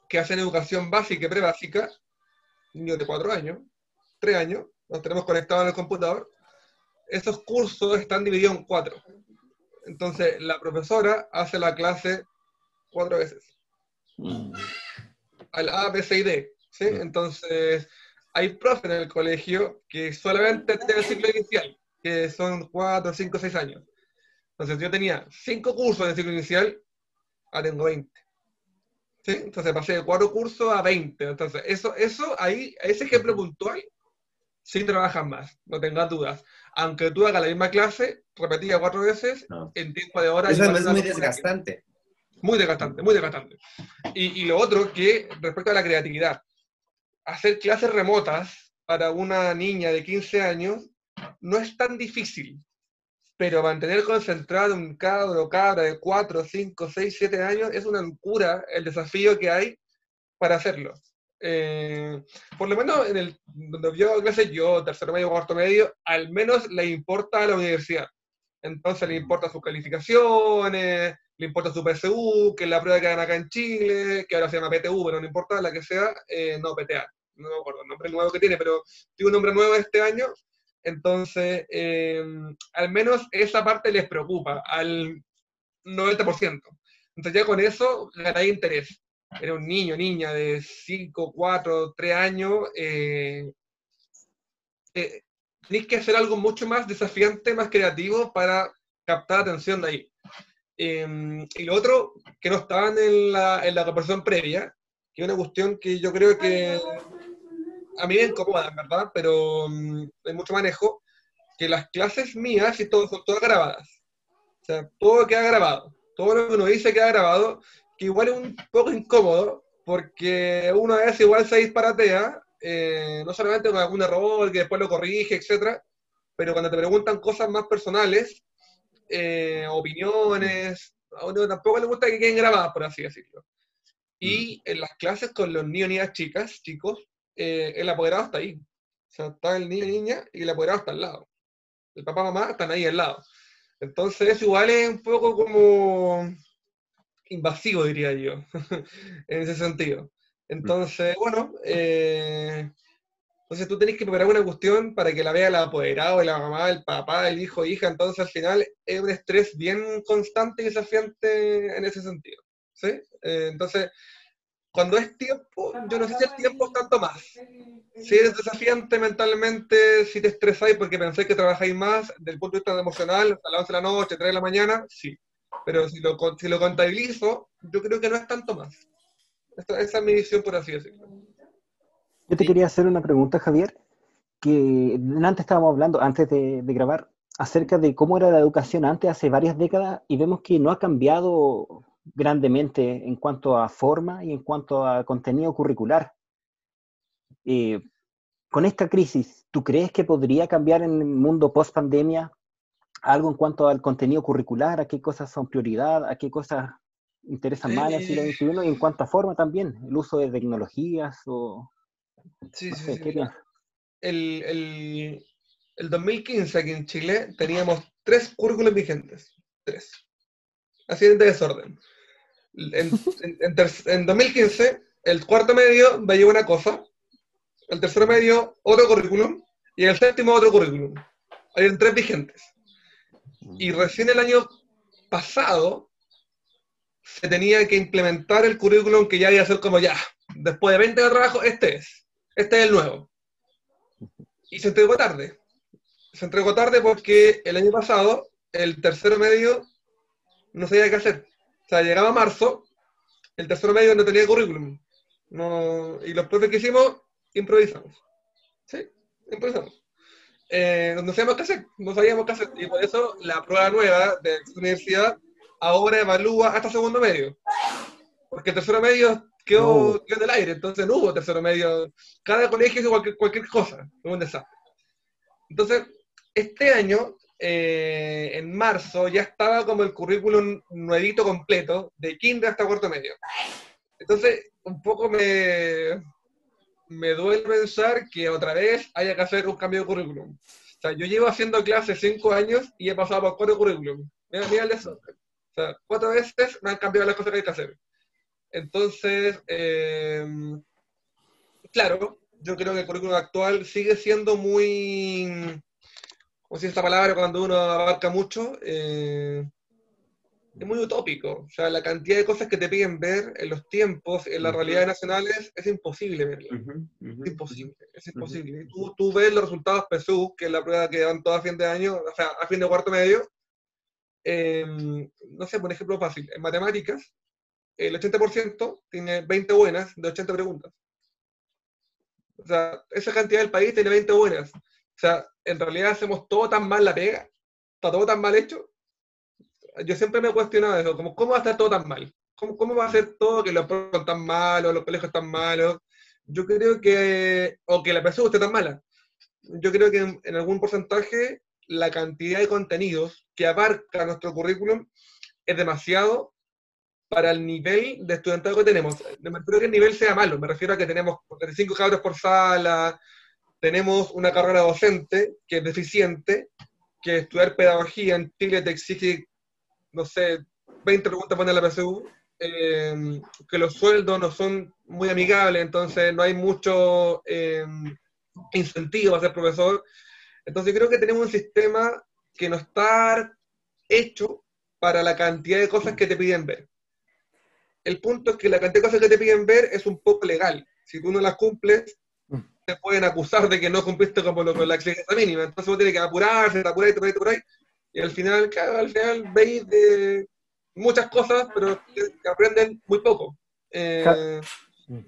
que hacen educación básica y prebásica, niños de cuatro años, tres años, nos tenemos conectados en el computador, esos cursos están divididos en cuatro. Entonces, la profesora hace la clase cuatro veces. Mm. Al A, B, C y D. ¿sí? Mm. Entonces, hay profes en el colegio que solamente tienen el ciclo inicial, que son cuatro, cinco, seis años. Entonces yo tenía cinco cursos de ciclo inicial, ahora tengo 20. ¿Sí? Entonces pasé de cuatro cursos a 20. Entonces, eso, eso ahí, ese ejemplo puntual, sí trabajan más, no tengas dudas. Aunque tú hagas la misma clase, repetida cuatro veces, en tiempo de horas. Eso es muy desgastante. Muy desgastante, muy desgastante. Y, y lo otro que, respecto a la creatividad, hacer clases remotas para una niña de 15 años no es tan difícil pero mantener concentrado un cabro o cabra de 4, 5, 6, 7 años es una locura el desafío que hay para hacerlo. Eh, por lo menos en el donde yo clase yo, tercero medio, cuarto medio, al menos le importa a la universidad. Entonces le importa sus calificaciones, le importa su PSU, que es la prueba que dan acá en Chile, que ahora se llama PTU, pero no importa la que sea, eh, no, PTA. No me acuerdo el nombre nuevo que tiene, pero tiene un nombre nuevo este año entonces, eh, al menos esa parte les preocupa al 90%. Entonces ya con eso ganáis interés. Era un niño, niña de 5, 4, 3 años. Eh, eh, tenéis que hacer algo mucho más desafiante, más creativo para captar atención de ahí. Em, y lo otro, que no estaban en la, en la conversación previa, que es una cuestión que yo creo que a mí me incomoda, verdad, pero mm, hay mucho manejo, que las clases mías y todo son todas grabadas. O sea, todo queda grabado. Todo lo que uno dice queda grabado, que igual es un poco incómodo, porque uno a veces igual se disparatea, eh, no solamente con algún error que después lo corrige, etcétera, pero cuando te preguntan cosas más personales, eh, opiniones, a uno tampoco le gusta que queden grabadas, por así decirlo. Y mm. en las clases con los niños, niñas, chicas, chicos, eh, el apoderado está ahí. O sea, está el niño y niña y el apoderado está al lado. El papá y mamá están ahí al lado. Entonces, igual es un poco como invasivo, diría yo, en ese sentido. Entonces, bueno, eh, entonces tú tenés que preparar una cuestión para que la vea el apoderado, la mamá, el papá, el hijo, hija. Entonces, al final, es un estrés bien constante y desafiante en ese sentido. ¿sí? Eh, entonces, cuando es tiempo, yo no sé si el tiempo es tanto más. Si eres desafiante mentalmente, si te estresáis porque pensáis que trabajáis más, del punto de vista emocional, hasta las 11 de la noche, 3 de la mañana, sí. Pero si lo, si lo contabilizo, yo creo que no es tanto más. Esta, esa es mi visión, por así decirlo. Yo te quería hacer una pregunta, Javier, que antes estábamos hablando, antes de, de grabar, acerca de cómo era la educación antes, hace varias décadas, y vemos que no ha cambiado grandemente en cuanto a forma y en cuanto a contenido curricular. Eh, con esta crisis, ¿tú crees que podría cambiar en el mundo post pandemia algo en cuanto al contenido curricular? ¿A qué cosas son prioridad? ¿A qué cosas interesan más en el siglo XXI? Y en cuanto a forma también, el uso de tecnologías o... Sí, sí, sí. El, el, el 2015 aquí en Chile teníamos tres currículos vigentes. Tres. Así de desorden en, 2015, el cuarto medio veía una cosa, el tercero medio otro currículum y el séptimo otro currículum. Habían tres vigentes. Y recién el año pasado se tenía que implementar el currículum que ya iba a ser como ya, después de 20 de trabajo, este es, este es el nuevo. Y se entregó tarde. Se entregó tarde porque el año pasado el tercero medio no sabía qué hacer. O sea, llegaba marzo, el tercero medio no tenía currículum. No, y los profes que hicimos, improvisamos. ¿Sí? Improvisamos. Eh, no sabíamos qué hacer, no sabíamos qué hacer. Y por eso la prueba nueva de la universidad ahora evalúa hasta segundo medio. Porque el tercero medio quedó, quedó en el aire, entonces no hubo tercero medio. Cada colegio hizo cualquier, cualquier cosa, un desastre. Entonces, este año, eh, en marzo, ya estaba como el currículum nuevito completo, de kinder hasta cuarto medio. Entonces, un poco me, me duele pensar que otra vez haya que hacer un cambio de currículum. O sea, yo llevo haciendo clases cinco años y he pasado por cuatro currículum. Mira, mira desastre. O sea, cuatro veces me han cambiado las cosas que hay que hacer. Entonces, eh, claro, yo creo que el currículum actual sigue siendo muy, ¿cómo se esta palabra cuando uno abarca mucho? Eh, es muy utópico. O sea, la cantidad de cosas que te piden ver en los tiempos, en las realidades nacionales, es imposible verla. es imposible, es imposible. tú, tú, ves los resultados PSU, que es la prueba que dan todas a fin de año, o sea, a fin de cuarto medio. Em, no sé, por ejemplo, fácil. En matemáticas, el 80% tiene 20 buenas de 80 preguntas. O sea, esa cantidad del país tiene 20 buenas. O sea, en realidad hacemos todo tan mal la pega, está todo tan mal hecho, yo siempre me he cuestionado eso, como, ¿cómo va a estar todo tan mal? ¿Cómo, cómo va a ser todo que los están tan malos, los colegios están malos? Yo creo que, o que la persona esté tan mala. Yo creo que en, algún porcentaje la cantidad de contenidos que abarca nuestro currículum es demasiado para el nivel de estudiantado que tenemos. No me refiero que el nivel sea malo, me refiero a que tenemos 35 cabros por sala, tenemos una carrera docente que es deficiente, que estudiar pedagogía en Chile te exige no sé, 20 preguntas ponen la PSU, eh, que los sueldos no son muy amigables, entonces no hay mucho eh, incentivo a ser profesor. Entonces creo que tenemos un sistema que no está hecho para la cantidad de cosas que te piden ver. El punto es que la cantidad de cosas que te piden ver es un poco legal. Si tú no las cumples. Te pueden acusar de que no cumpliste como lo, con la exigencia mínima. Entonces vos tienes que apurarse, te apuráis, te apuráis, te apuráis, y al final, claro, al final veis de muchas cosas, pero que aprenden muy poco. Eh,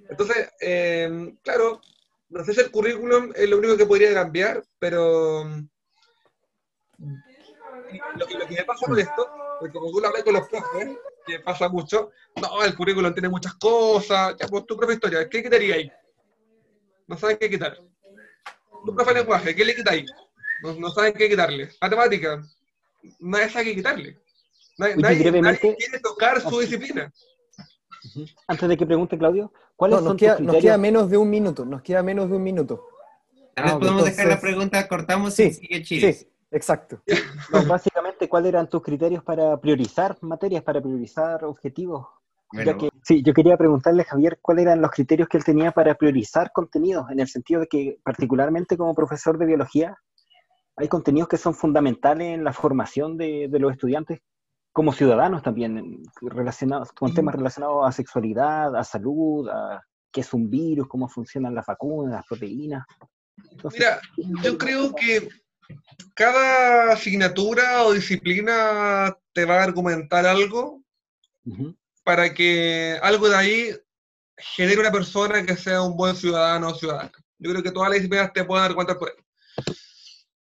entonces, eh, claro, no sé si el currículum es lo único que podría cambiar, pero lo que, me pasa con esto, porque como tú lo hablas con los profes, que pasa mucho, no, el currículum tiene muchas cosas, ya, pues tu profe historia, ¿qué quitaría ahí? No sabes qué quitar. Tu profe lenguaje, ¿qué le quitáis? No, no sabes qué quitarle. Matemática, nadie sabe qué quitarle. Nadie, quiere tocar su disciplina. Antes de que pregunte Claudio, ¿cuáles son nos, queda, nos queda menos de un minuto, nos queda menos de un minuto. Ahora podemos dejar la pregunta, cortamos sí, y sigue Chile. Sí, exacto. básicamente, ¿cuáles eran tus criterios para priorizar materias, para priorizar objetivos? Sí, yo quería preguntarle, Javier, cuáles eran los criterios que él tenía para priorizar contenidos, en el sentido de que, particularmente como profesor de biología, hay contenidos que son fundamentales en la formación de, los estudiantes como ciudadanos también, relacionados con temas relacionados a sexualidad, a salud, a qué es un virus, cómo funcionan las vacunas, las proteínas. Mira, yo creo que cada asignatura o disciplina te va a argumentar algo para que algo de ahí genere una persona que sea un buen ciudadano o ciudadana. Yo creo que todas las disciplinas te pueden argumentar por ahí.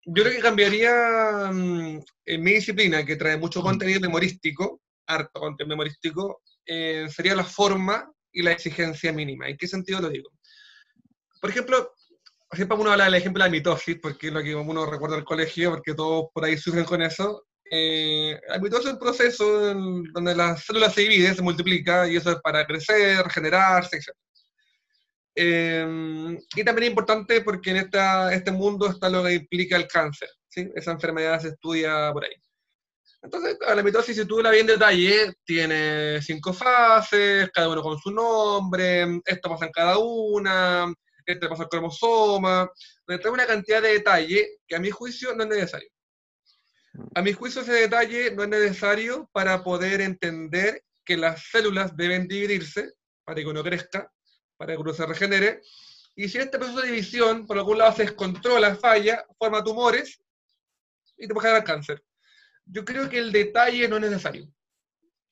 Yo creo que cambiaría mm, en mi disciplina, que trae mucho contenido memorístico, harto contenido memorístico, eh, sería la forma y la exigencia mínima. ¿En qué sentido lo digo? Por ejemplo, siempre uno habla del ejemplo de la mitosis, porque es lo que uno recuerda del colegio, porque todos por ahí sufren con eso. Eh, es un proceso donde las células se dividen, se multiplica, y eso es para crecer, regenerarse, etc. Em, y también es importante porque en esta, este mundo está lo que implica el cáncer. ¿sí? Esa enfermedad se estudia por ahí. Entonces, la mitosis, si tú la ves en detalle, tiene cinco fases, cada uno con su nombre, esto pasa en cada una, este pasa el cromosoma, donde trae una cantidad de detalle que a mi juicio no es necesario. A mi juicio ese detalle no es necesario para poder entender que las células deben dividirse para que uno crezca, para que uno se regenere, y si este proceso de división por algún lado se descontrola, falla, forma tumores y te puede dar cáncer. Yo creo que el detalle no es necesario.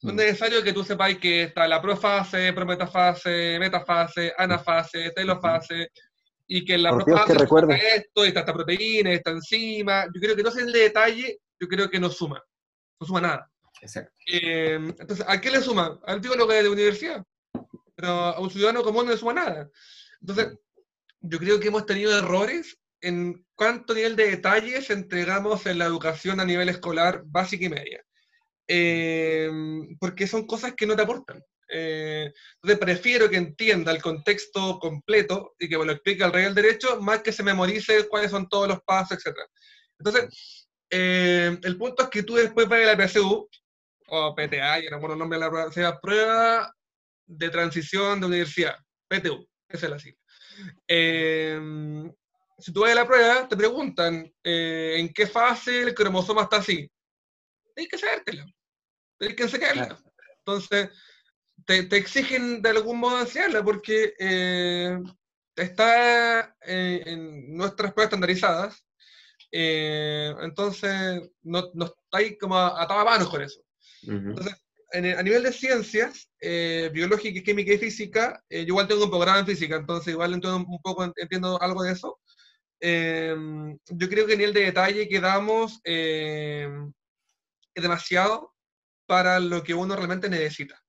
No es mm. necesario que tú sepáis que está la profase, prometafase, metafase, anafase, telofase, y que en la profase que esto, está esta proteína, esta enzima. Yo creo que no es el detalle, yo creo que no suma. No suma nada. Exacto. Eh, entonces, ¿a qué le suma? Al es de universidad. Pero a un ciudadano común no le suma nada. Entonces, yo creo que hemos tenido errores en cuánto nivel de detalles entregamos en la educación a nivel escolar básica y media. Eh, porque son cosas que no te aportan. Eh, entonces prefiero que entienda el contexto completo y que me lo explique al rey del derecho, más que se memorice cuáles son todos los pasos, etc. Entonces, eh, el punto es que tú después vas a la PSU, o PTA, y no me nombre de la prueba, sea prueba de transición de universidad, PTU, esa es la sigla. Eh, si tú vas a la prueba, te preguntan eh, en qué fase el cromosoma está así. Tienes que sabértelo. Tienes que enseñarla. Entonces, te, exigen de algún modo enseñarla porque eh, está en nuestras pruebas estandarizadas. Entonces, no, no estáis como atado a manos con eso. Entonces, a nivel de ciencias, eh, biológica, química y física, eh, yo igual tengo un programa en física, entonces igual entiendo un poco, entiendo algo de eso. Em, yo creo que a nivel de detalle que damos em, es demasiado para lo que uno realmente necesita.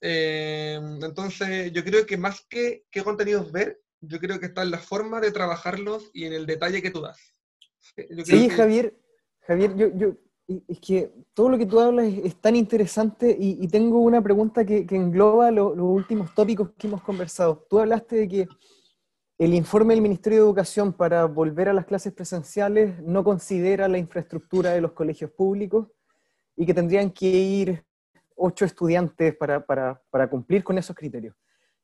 Em, entonces, yo creo que más que qué contenidos ver, yo creo que está en la forma de trabajarlos y en el detalle que tú das. sí, Javier, Javier, yo, yo es que todo lo que tú hablas es, tan interesante y, tengo una pregunta que, engloba los últimos tópicos que hemos conversado. Tú hablaste de que el informe del Ministerio de Educación para volver a las clases presenciales no considera la infraestructura de los colegios públicos y que tendrían que ir ocho estudiantes para, para, para cumplir con esos criterios.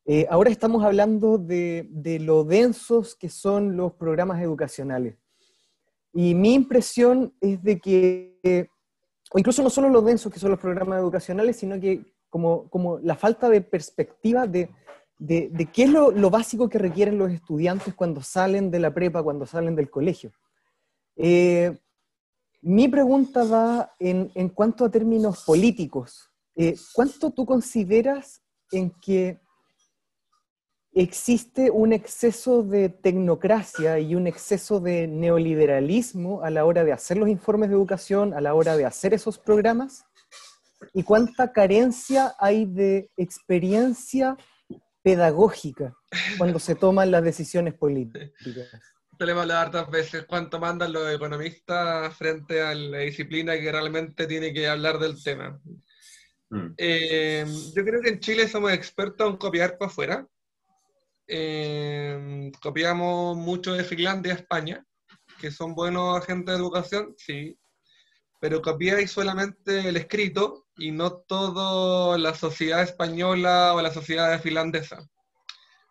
Eh, ahora estamos hablando de, de lo densos que son los programas educacionales. Y mi impresión es de que, o incluso no solo los densos que son los programas educacionales, sino que como, como la falta de perspectiva de, de, qué es lo, lo, básico que requieren los estudiantes cuando salen de la prepa, cuando salen del colegio. Eh, mi pregunta va en, en, cuanto a términos políticos. Eh, ¿Cuánto tú consideras en que existe un exceso de tecnocracia y un exceso de neoliberalismo a la hora de hacer los informes de educación, a la hora de hacer esos programas, y cuánta carencia hay de experiencia pedagógica cuando se toman las decisiones políticas. Te le hemos hablado hartas veces cuánto mandan los economistas frente a la disciplina que realmente tiene que hablar del tema. Mm. Eh, yo creo que en Chile somos expertos en copiar para afuera eh, copiamos mucho de Finlandia a España, que son buenos agentes de educación, sí, pero copiáis solamente el escrito y no toda la sociedad española o la sociedad finlandesa.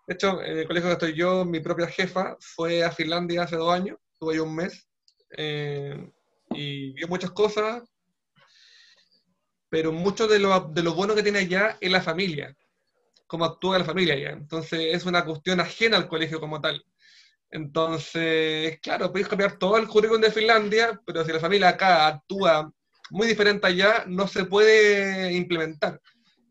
De hecho, en el colegio que estoy yo, mi propia jefa fue a Finlandia hace dos años, tuve un mes, eh, y vio muchas cosas, pero mucho de lo, de lo bueno que tiene allá es la familia cómo actúa la familia ya. Entonces es una cuestión ajena al colegio como tal. Entonces, claro, podéis copiar todo el currículum de Finlandia, pero si la familia acá actúa muy diferente allá, no se puede implementar.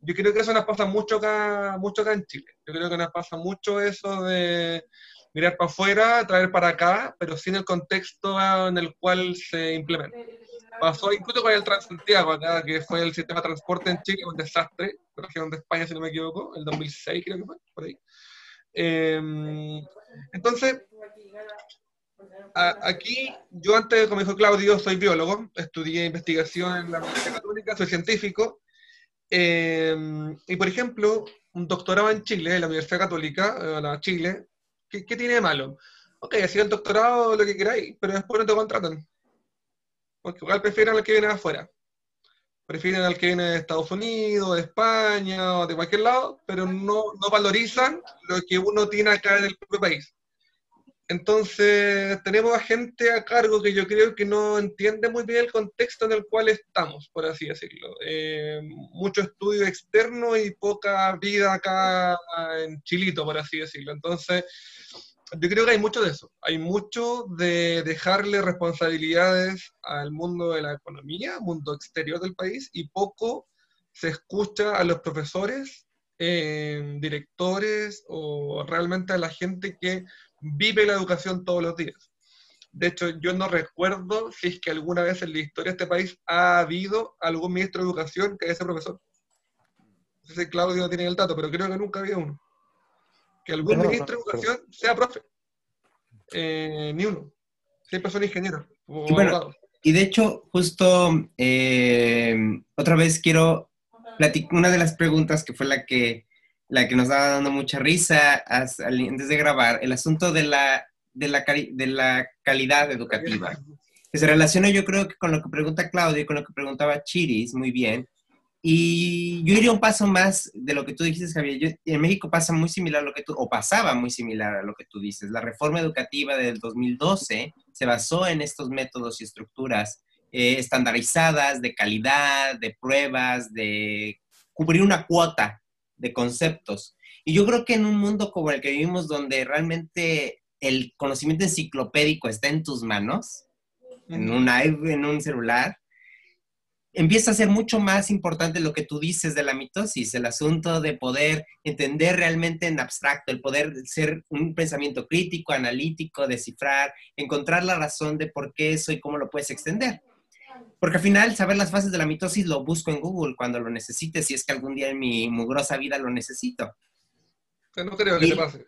Yo creo que eso nos pasa mucho acá, mucho acá en Chile. Yo creo que nos pasa mucho eso de mirar para afuera, traer para acá, pero sin el contexto en el cual se implementa. Pasó incluso con el Transantiago que fue el sistema de transporte en Chile, un desastre, la región de España, si no me equivoco, el 2006 creo que fue, por ahí. Em, entonces, aquí, yo antes, como dijo Claudio, soy biólogo, estudié investigación en la Universidad Católica, soy científico, em, y por ejemplo, un doctorado en Chile, en la Universidad Católica, eh, Chile, ¿qué, ¿qué, tiene de malo? Ok, así el doctorado, lo que queráis, pero después no te contratan porque igual prefieren al que viene de afuera. Prefieren al que viene de Estados Unidos, de España o de cualquier lado, pero no, no valorizan lo que uno tiene acá en el propio país. Entonces, tenemos a gente a cargo que yo creo que no entiende muy bien el contexto en el cual estamos, por así decirlo. Eh, mucho estudio externo y poca vida acá en Chilito, por así decirlo. Entonces, yo creo que hay mucho de eso. Hay mucho de dejarle responsabilidades al mundo de la economía, mundo exterior del país, y poco se escucha a los profesores, eh, directores o realmente a la gente que vive la educación todos los días. De hecho, yo no recuerdo si es que alguna vez en la historia de este país ha habido algún ministro de educación que haya sido profesor. No sé si Claudio tiene el dato, pero creo que nunca había uno. Que algún ministro de educación sea profe. Eh, ni uno. Siempre son ingenieros. Y, bueno, y de hecho, justo eh, otra vez quiero platicar una de las preguntas que fue la que la que nos estaba dando mucha risa antes de grabar, el asunto de la, de la, de la calidad educativa. Que se relaciona yo creo que con lo que pregunta Claudio y con lo que preguntaba Chiris, muy bien. Y yo iría un paso más de lo que tú dijiste, Javier. en México pasa muy similar a lo que tú, o pasaba muy similar a lo que tú dices. La reforma educativa del 2012 se basó en estos métodos y estructuras eh, estandarizadas de calidad, de pruebas, de cubrir una cuota de conceptos. Y yo creo que en un mundo como el que vivimos, donde realmente el conocimiento enciclopédico está en tus manos, en un, en un celular, empieza a ser mucho más importante lo que tú dices de la mitosis, el asunto de poder entender realmente en abstracto, el poder ser un pensamiento crítico, analítico, descifrar, encontrar la razón de por qué eso y cómo lo puedes extender. Porque al final, saber las fases de la mitosis lo busco en Google cuando lo necesite, si es que algún día en mi mugrosa vida lo necesito. No creo que y, pase.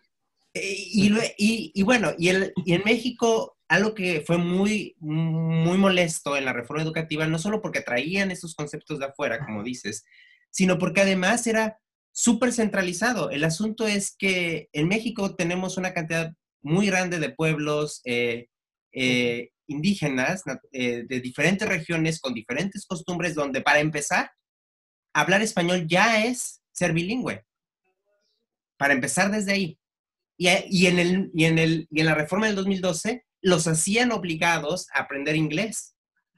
Y, bueno, y, el, y en México, algo que fue muy, muy molesto en la reforma educativa, no solo porque traían esos conceptos de afuera, como dices, sino porque además era súper centralizado. El asunto es que en México tenemos una cantidad muy grande de pueblos eh, eh, indígenas eh, de diferentes regiones con diferentes costumbres, donde para empezar, hablar español ya es ser bilingüe. Para empezar desde ahí. Y, en, el, y, en, el, y en la reforma del 2012 los hacían obligados a aprender inglés.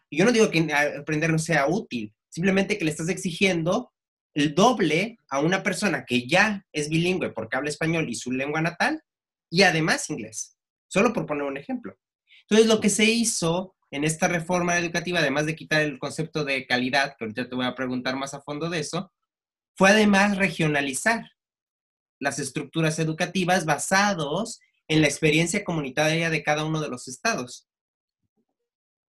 Y yo no digo que aprender no sea útil, simplemente que le estás exigiendo el doble a una persona que ya es bilingüe porque habla español y su lengua natal, y además inglés. Solo por poner un ejemplo. Entonces, lo que se hizo en esta reforma educativa, además de quitar el concepto de calidad, que ahorita te voy a preguntar más a fondo de eso, fue además regionalizar las estructuras educativas basados en la experiencia comunitaria de cada uno de los estados.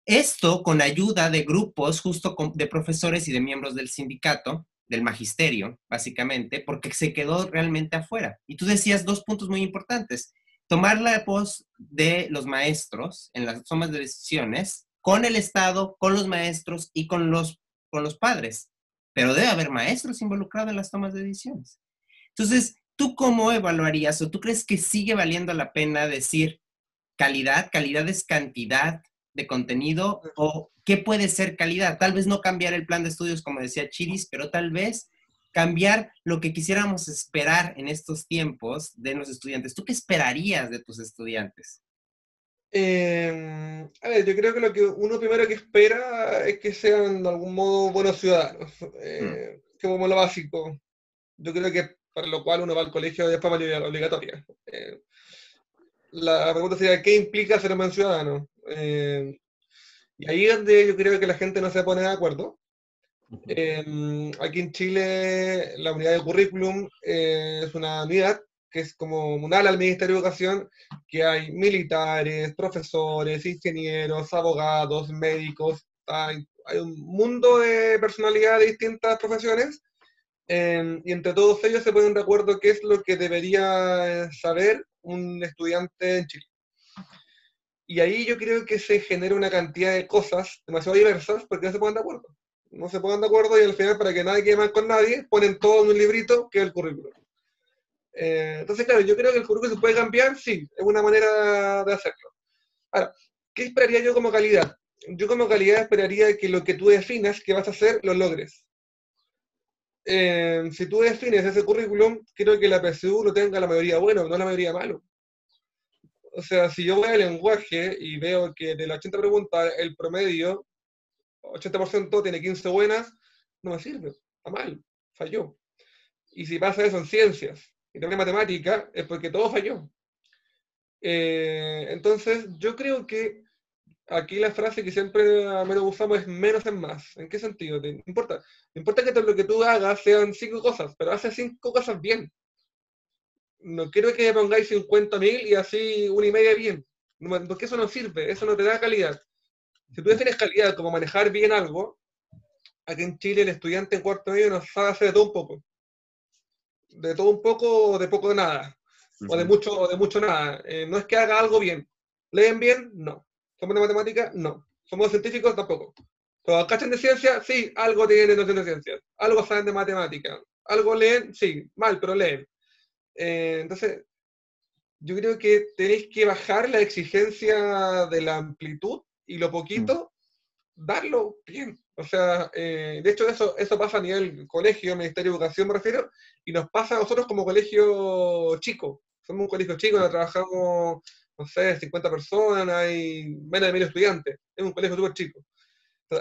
Esto con ayuda de grupos justo de profesores y de miembros del sindicato, del magisterio, básicamente, porque se quedó realmente afuera. Y tú decías dos puntos muy importantes tomar la voz de los maestros en las tomas de decisiones con el Estado, con los maestros y con los, con los padres. Pero debe haber maestros involucrados en las tomas de decisiones. Entonces, ¿tú cómo evaluarías o tú crees que sigue valiendo la pena decir calidad? ¿Calidad es cantidad de contenido? ¿O qué puede ser calidad? Tal vez no cambiar el plan de estudios como decía Chiris, pero tal vez cambiar lo que quisiéramos esperar en estos tiempos de los estudiantes. ¿Tú qué esperarías de tus estudiantes? Em, a ver, yo creo que lo que uno primero que espera es que sean de algún modo buenos ciudadanos, eh, mm. como lo básico. Yo creo que para lo cual uno va al colegio de forma obligatoria. Eh, la pregunta sería, ¿qué implica ser un buen ciudadano? Eh, y ahí es donde yo creo que la gente no se pone de acuerdo. Em, aquí en Chile, la unidad de currículum eh, es una unidad que es como un ala al Ministerio de Educación, que hay militares, profesores, ingenieros, abogados, médicos, hay, un mundo de personalidades de distintas profesiones, em, y entre todos ellos se ponen de acuerdo qué es lo que debería saber un estudiante en Chile. Y ahí yo creo que se genera una cantidad de cosas demasiado diversas porque no se ponen de acuerdo no se pongan de acuerdo y al final, para que nadie quede mal con nadie, ponen todo en un librito que es el currículum. Eh, entonces, claro, yo creo que el currículum se puede cambiar, sí, es una manera de hacerlo. Ahora, ¿qué esperaría yo como calidad? Yo como calidad esperaría que lo que tú definas que vas a hacer, lo logres. Eh, si tú defines ese currículum, quiero que la PSU lo tenga la mayoría bueno, no la mayoría malo. O sea, si yo voy al lenguaje y veo que de las 80 preguntas el promedio, 80% tiene 15 buenas, no me sirve, está mal, falló. Y si pasa eso en ciencias y también en matemática, es porque todo falló. Eh, entonces, yo creo que aquí la frase que siempre menos usamos es menos es más. ¿En qué sentido? No importa. No importa que lo que tú hagas sean cinco cosas, pero haces cinco cosas bien. No quiero que pongáis 50.000 y así una y media bien. porque eso no sirve, eso no te da calidad. Si tú defines calidad como manejar bien algo, aquí en Chile el estudiante en cuarto medio nos sabe hacer de todo un poco. De todo un poco o de poco de nada. O de mucho o de mucho nada. Eh, no es que haga algo bien. ¿Leen bien? No. ¿Somos de matemática? No. ¿Somos científicos? Tampoco. ¿Pero cachan de ciencia? Sí, algo tienen noción de ciencia. Algo saben de matemática. ¿Algo leen? Sí, mal, pero leen. Eh, entonces, yo creo que tenéis que bajar la exigencia de la amplitud y lo poquito, darlo bien. O sea, eh, de hecho eso, eso pasa a nivel colegio, Ministerio de Educación me refiero, y nos pasa a nosotros como colegio chico. Somos un colegio chico, donde trabajamos no sé, 50 personas, hay menos de mil estudiantes, es un colegio súper chico.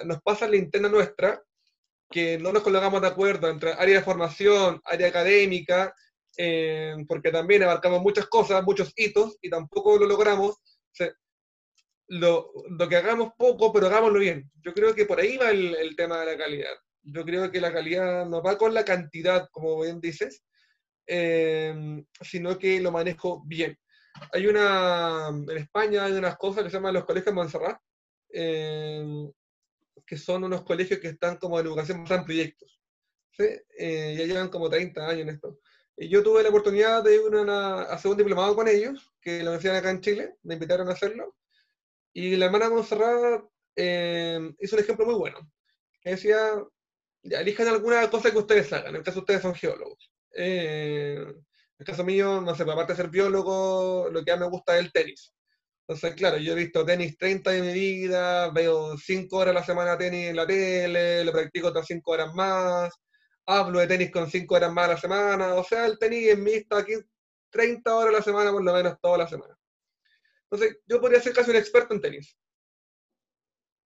nos pasa la interna nuestra que no nos colocamos de acuerdo entre área de formación, área académica, eh, porque también abarcamos muchas cosas, muchos hitos, y tampoco lo logramos. lo, lo, que hagamos poco, pero hagámoslo bien. Yo creo que por ahí va el, el, tema de la calidad. Yo creo que la calidad no va con la cantidad, como bien dices, eh, sino que lo manejo bien. Hay una, en España hay unas cosas que se llaman los colegios Montserrat, eh, que son unos colegios que están como en educación en proyectos. ¿sí? Eh, ya llevan como 30 años en esto. Y yo tuve la oportunidad de ir a hacer un diplomado con ellos, que lo hacían acá en Chile, me invitaron a hacerlo. Y la hermana Montserrat eh, hizo un ejemplo muy bueno, que decía, elijan alguna cosa que ustedes hagan, en caso ustedes son geólogos. Eh, en el caso mío, no sé, pues, aparte de ser biólogo, lo que más me gusta es el tenis. Entonces, claro, yo he visto tenis 30 de mi vida, veo 5 horas a la semana tenis en la tele, lo practico otras 5 horas más, hablo de tenis con 5 horas más a la semana, o sea, el tenis en mí está aquí 30 horas a la semana, por lo menos toda la semana. Entonces, yo podría ser casi un experto en tenis.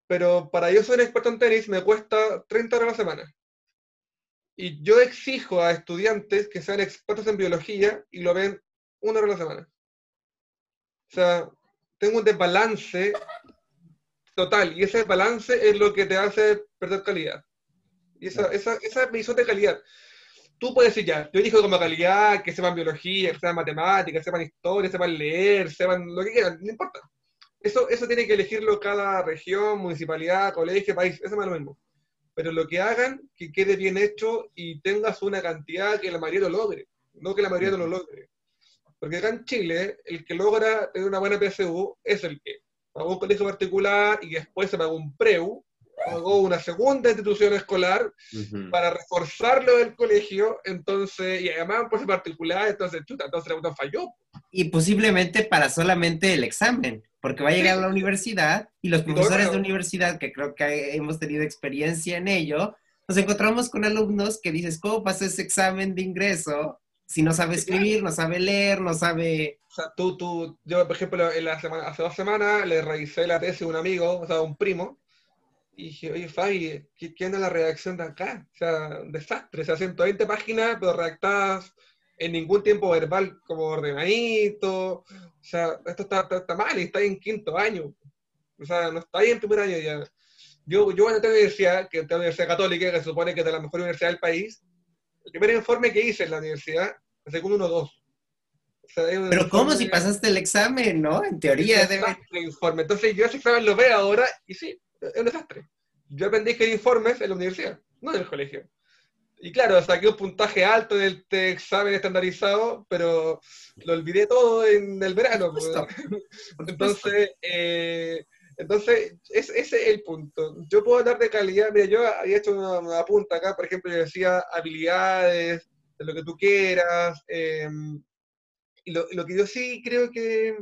Pero para yo ser un experto en tenis me cuesta 30 horas a la semana. Y yo exijo a estudiantes que sean expertos en biología y lo ven una hora a la semana. O sea, tengo un desbalance total y ese desbalance es lo que te hace perder calidad. Y esa, esa, esa visión de calidad. Tú puedes decir ya, yo elijo como calidad que sepan biología, que sepan matemáticas, sepan historia, sepan leer, sepan lo que quieran, no importa. Eso, eso tiene que elegirlo cada región, municipalidad, colegio, país, eso es lo mismo pero lo que hagan, que quede bien hecho y tengas una cantidad que la mayoría lo logre, no que la mayoría no lo logre. Porque acá en Chile, el que logra tener una buena PSU es el que pagó un colegio particular y después se pagó un PREU, pagó una segunda institución escolar para reforzarlo del colegio, entonces, y además por ser particular, entonces, chuta, entonces la falló. Y posiblemente para solamente el examen porque va a llegar a la universidad y los profesores de universidad, que creo que hemos tenido experiencia en ello, nos encontramos con alumnos que dices, ¿cómo pasa ese examen de ingreso si no sabe escribir, no sabe leer, no sabe... O sea, tú, tú, yo por ejemplo, en la semana, hace dos semanas le revisé la tesis de un amigo, o sea, un primo, y dije, oye, Fabi, ¿qué, ¿qué anda la redacción de acá? O sea, desastre, o sea, 120 páginas, pero redactadas en ningún tiempo verbal como ordenadito. O sea, esto está, está, mal y está en quinto año. O sea, no está ahí en primer año ya. Yo, yo en esta universidad, que es la Universidad Católica, que se supone que es de la mejor universidad del país, el primer informe que hice en la universidad, el segundo uno dos. Pero ¿cómo si pasaste el examen, no? En teoría debe... informe. Entonces yo ese examen lo veo ahora y sí, es un desastre. Yo aprendí que hay informes en la universidad, no en el colegio. Y claro, saqué un puntaje alto en el examen estandarizado, pero lo olvidé todo en el verano. Entonces, eh, entonces ese es el punto. Yo puedo hablar de calidad. Mira, yo había hecho una, punta acá, por ejemplo, yo decía habilidades, de lo que tú quieras. Em, y lo, lo, que yo sí creo que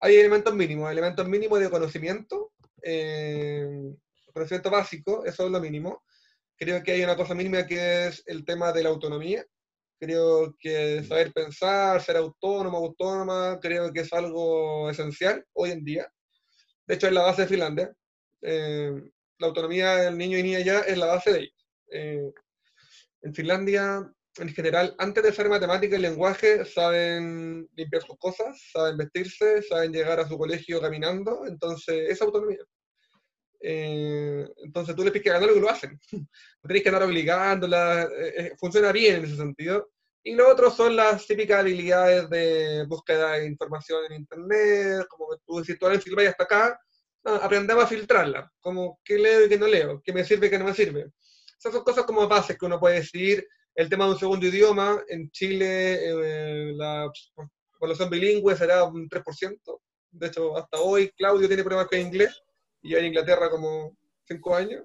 hay elementos mínimos, elementos mínimos de conocimiento, eh, conocimiento básico, eso es lo mínimo Creo que hay una cosa mínima que es el tema de la autonomía. Creo que saber pensar, ser autónomo, autónoma, creo que es algo esencial hoy en día. De hecho, es la base de Finlandia. Eh, la autonomía del niño y niña ya es la base de ellos. Eh, en Finlandia, en general, antes de saber matemática y lenguaje, saben limpiar sus cosas, saben vestirse, saben llegar a su colegio caminando, entonces es autonomía. Eh, entonces tú les pides que hagan algo y lo hacen. No tenés que andar obligándola, eh, eh, funciona bien en ese sentido. Y lo otro son las típicas habilidades de búsqueda de información en Internet, como tú decís, tú ahora en hasta acá, aprendemos a filtrarla, como qué leo y qué no leo, qué me sirve y qué no me sirve. Esas son cosas como bases que uno puede decidir. El tema de un segundo idioma, en Chile la población bilingüe será un 3%. De hecho, hasta hoy Claudio tiene problemas con inglés y en Inglaterra como cinco años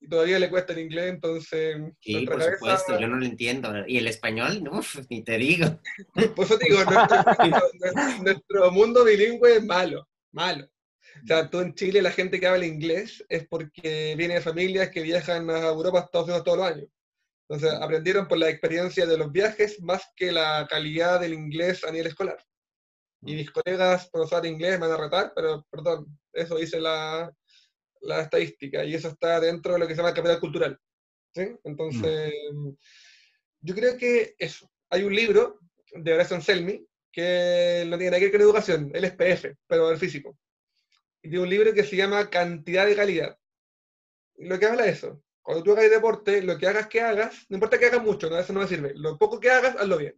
y todavía le cuesta el inglés, entonces... Sí, por supuesto, yo no lo entiendo. ¿Y el español? Uf, ni te digo. Por eso digo, nuestro, mundo bilingüe es malo, malo. O sea, tú en Chile la gente que habla inglés es porque viene de familias que viajan a Europa, Estados Unidos todos los años. Entonces aprendieron por la experiencia de los viajes más que la calidad del inglés a nivel escolar. Y mis colegas profesores de inglés me van a retar, pero perdón, eso dice la, la estadística y eso está dentro de lo que se llama capital cultural. ¿sí? Entonces, mm. yo creo que eso. Hay un libro de Horacio Anselmi que no tiene nada que ver con educación, él es PF, pero el físico. Y tiene un libro que se llama Cantidad de calidad. Y lo que habla de eso. Cuando tú hagas deporte, lo que hagas que hagas, no importa que hagas mucho, no, eso no me sirve. Lo poco que hagas, hazlo bien.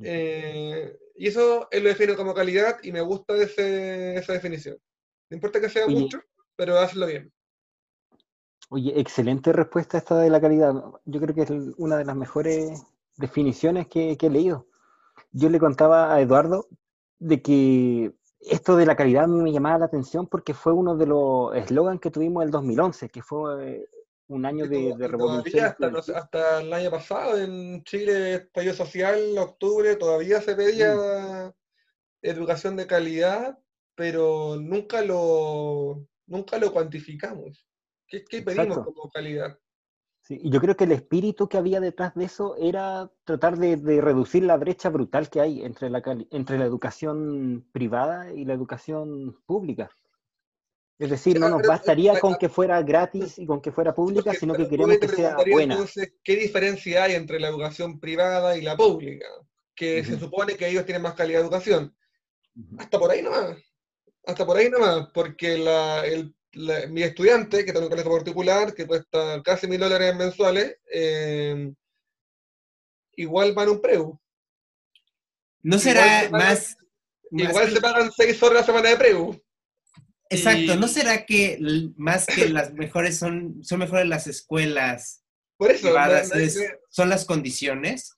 Eh, y eso él lo define como calidad y me gusta esa definición. No importa que sea mucho, pero hazlo bien. Oye, excelente respuesta esta de la calidad. Yo creo que es una de las mejores definiciones que, he leído. Yo le contaba a Eduardo de que esto de la calidad me llamaba la atención porque fue uno de los eslogans que tuvimos el 2011, que fue un año de, revolución. Hasta, hasta, el año pasado en Chile, estallido social, octubre, todavía se pedía educación de calidad, pero nunca lo, nunca lo cuantificamos. ¿Qué, pedimos como calidad? Sí, y yo creo que el espíritu que había detrás de eso era tratar de, reducir la brecha brutal que hay entre la, entre la educación privada y la educación pública. Es decir, no nos bastaría con que fuera gratis y con que fuera pública, sino que queremos que sea buena. Entonces, ¿qué diferencia hay entre la educación privada y la pública? Que se supone que ellos tienen más calidad de educación. Hasta por ahí nomás. Hasta por ahí nomás, porque mi estudiante, que está en un colegio particular, que cuesta casi mil dólares mensuales, eh, igual van un preu. ¿No será más, Igual se pagan seis horas a la semana de preu. Exacto, ¿no será que más que las mejores son, son mejores las escuelas por eso, son las condiciones?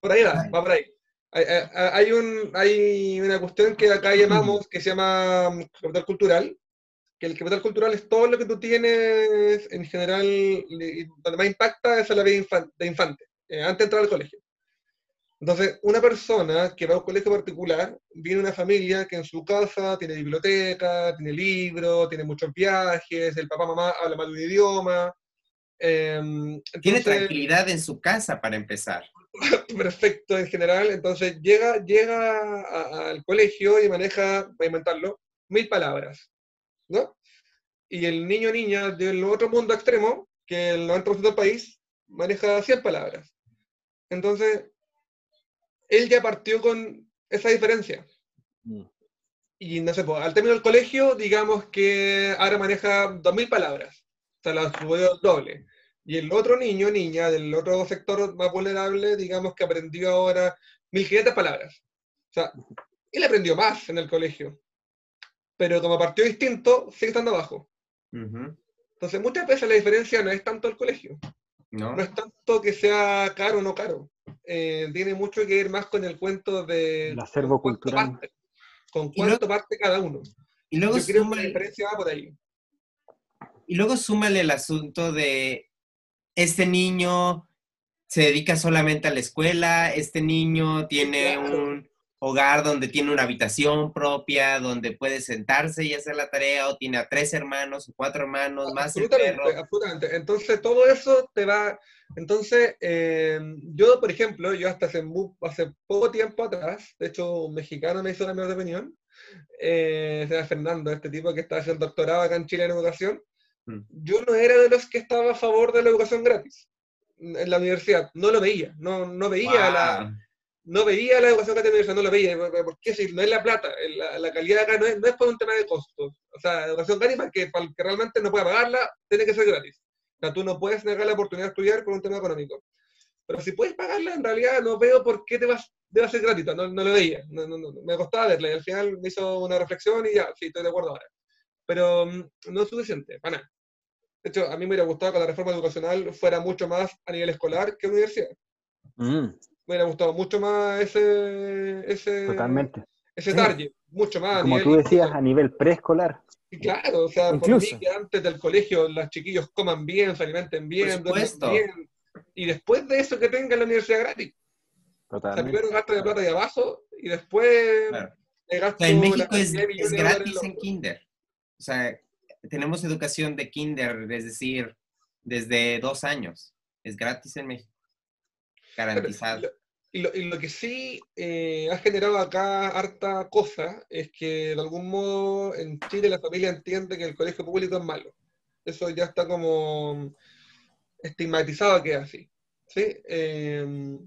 Por ahí va, va por ahí. Hay, un, hay una cuestión que acá llamamos, que se llama mm, capital cultural, que el capital cultural es todo lo que tú tienes en general, donde más impacta es la vida de infante, eh, antes de entrar al colegio. Entonces, una persona que va a un colegio particular, viene una familia que en su casa tiene biblioteca, tiene libros, tiene muchos viajes, el papá, mamá habla mal de un idioma. Em, tiene tranquilidad en su casa para empezar. Perfecto, en general. Entonces, llega, llega al colegio y maneja, voy a inventarlo, mil palabras, ¿no? Y el niño o niña del otro mundo extremo, que el 90% del país, maneja 100 palabras. Entonces, él ya partió con esa diferencia. Mm. Y no sé, pues, al término del colegio, digamos que ahora maneja 2.000 palabras. O sea, la subió doble. Y el otro niño, niña, del otro sector más vulnerable, digamos que aprendió ahora 1.500 palabras. O sea, él aprendió más en el colegio. Pero como partió distinto, sigue estando abajo. Entonces, muchas veces la diferencia no es tanto el colegio. No. no es tanto que sea caro o no caro. Eh, tiene mucho que ver más con el cuento de... El acervo cultural. con cuánto parte cada uno. Y luego Yo creo que la diferencia va por ahí. Y luego súmale el asunto de este niño se dedica solamente a la escuela, este niño tiene un, hogar donde tiene una habitación propia, donde puede sentarse y hacer la tarea, o tiene a tres hermanos o cuatro hermanos, más el perro. Absolutamente. Entonces, todo eso te va... Entonces, eh, yo, por ejemplo, yo hasta hace, hace poco tiempo atrás, de hecho, un mexicano me hizo una mejor opinión, eh, se llama Fernando, este tipo que está haciendo doctorado acá en Chile en educación, mm. yo no era de los que estaba a favor de la educación gratis en la universidad, no lo veía, no, no veía la no veía la educación que tenía, no lo veía, ¿por qué si no es la plata? La, la calidad acá no es, no es por un tema de costos. O sea, educación gratis para que, para que realmente no pueda pagarla, tiene que ser gratis. O sea, tú no puedes negar la oportunidad de estudiar por un tema económico. Pero si puedes pagarla, en realidad no veo por qué te vas, debe ser gratuita, no, no lo veía, no, no, me costaba verla y al final me hizo una reflexión y ya, sí, estoy de acuerdo ahora. Pero mm, no es suficiente, para nada. De hecho, a mí me hubiera gustado que la reforma educacional fuera mucho más a nivel escolar que universidad. Mm me hubiera gustado mucho más ese, ese, Totalmente. ese target, mucho más. Como tú decías, a nivel preescolar. claro, o sea, por mí que antes del colegio los chiquillos coman bien, se alimenten bien, duermen bien, y después de eso que tengan la universidad gratis. Totalmente. O sea, primero gasto de plata de abajo y después gasto en México es, es gratis en kinder. O sea, tenemos educación de kinder, es decir, desde dos años. Es gratis en México garantizado. Y lo, y lo, que sí eh, ha generado acá harta cosa es que de algún modo en Chile la familia entiende que el colegio público es malo. Eso ya está como estigmatizado que es así. ¿sí? Em,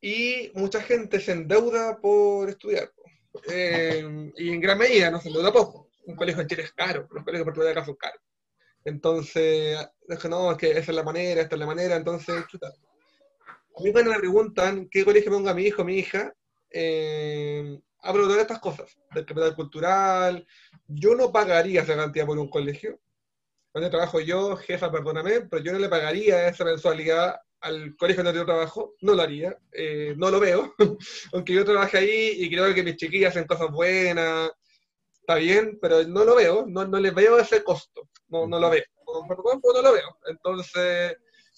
y mucha gente se endeuda por estudiar. Em, y en gran medida no se endeuda poco. Un colegio en Chile es caro, los colegios particulares acá son caros. Entonces, es no, es que esa es la manera, esta es la manera, entonces, chuta. A mí cuando me preguntan qué colegio pongo a mi hijo mi hija, eh, hablo de estas cosas, del capital cultural, yo no pagaría esa cantidad por un colegio. Donde trabajo yo, jefa, perdóname, pero yo no le pagaría esa mensualidad al colegio donde yo trabajo, no lo haría, eh, no lo veo, aunque yo trabaje ahí y creo que mis chiquillas hacen cosas buenas, está bien, pero no lo veo, no, no les veo ese costo, no, no lo veo, no lo veo. Entonces,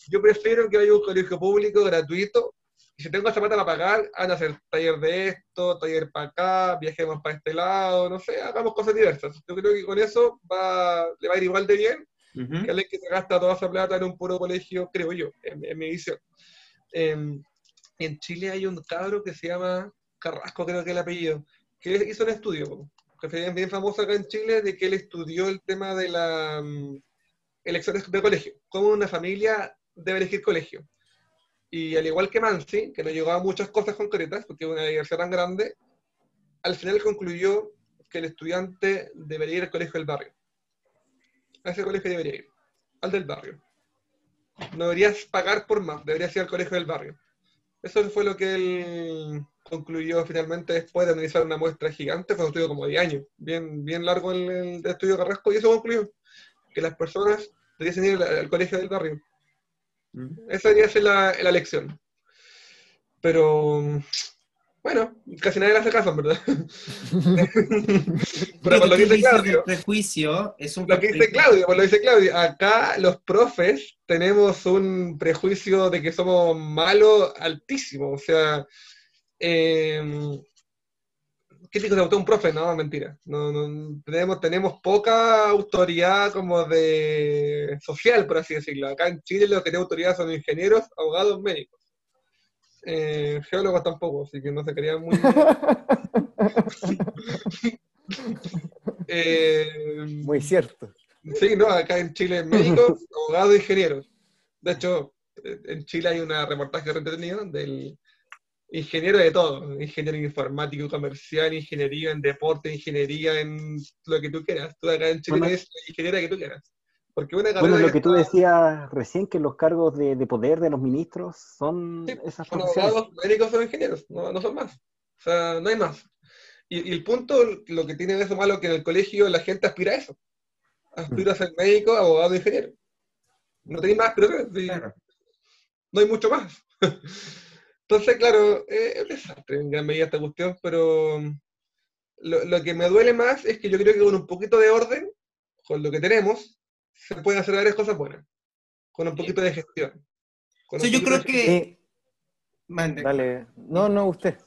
yo prefiero que haya un colegio público gratuito, y si tengo esa plata para pagar, van a hacer taller de esto, taller para acá, viajemos para este lado, no sé, hagamos cosas diversas. Yo creo que con eso va, le va a ir igual de bien que alguien que se gasta toda esa plata en un puro colegio, creo yo, en, mi visión. Em, en Chile hay un cabro que se llama Carrasco, creo que es el apellido, que hizo un estudio, bien, famoso acá en Chile, de que él estudió el tema de la um, elecciones de colegio, cómo una familia debe elegir colegio. Y al igual que Mansi, que no llegó a muchas cosas concretas, porque una diversidad tan grande, al final concluyó que el estudiante debería ir al colegio del barrio. A ese colegio debería ir, al del barrio. No deberías pagar por más, deberías ir al colegio del barrio. Eso fue lo que él concluyó finalmente después de analizar una muestra gigante, fue un estudio como de años, bien, bien largo el, el estudio Carrasco, y eso concluyó que las personas deberían ir al, colegio del barrio. Esa debería ser la, la lección. Pero, bueno, casi nadie le hace caso, verdad. Pero por lo que dice Claudio. Prejuicio es un Lo que dice Claudio, por lo que dice Claudio, acá los profes tenemos un prejuicio de que somos malos altísimo. O sea, eh, ¿Qué tipo de autor un profe? No, mentira. No, no, tenemos, tenemos poca autoridad como de social, por así decirlo. Acá en Chile los que tienen autoridad son ingenieros, abogados, médicos. Eh, geólogos tampoco, así que no se querían muy... eh, muy cierto. Sí, no, acá en Chile médicos, abogados, ingenieros. De hecho, en Chile hay una reportaje entretenido del ingeniero de todo, ingeniero informático, comercial, ingeniería en deporte, ingeniería en lo que tú quieras. Tú acá en Chile bueno, eres ingeniera que tú quieras. Porque una bueno, lo que tú decías recién, que los cargos de, de poder de los ministros son sí, esas son abogados, médicos son ingenieros, no, no, son más. O sea, no hay más. Y, y, el punto, lo que tiene de eso malo, que en el colegio la gente aspira a eso. Aspira a ser médico, abogado, ingeniero. No tenéis más, pero claro. no hay mucho más. Entonces, claro, eh, es desastre en gran medida esta cuestión, pero lo, lo, que me duele más es que yo creo que con un poquito de orden, con lo que tenemos, se pueden hacer varias cosas buenas. Con un poquito de gestión. Sí, yo creo que... Mande. Dale. No, no, usted.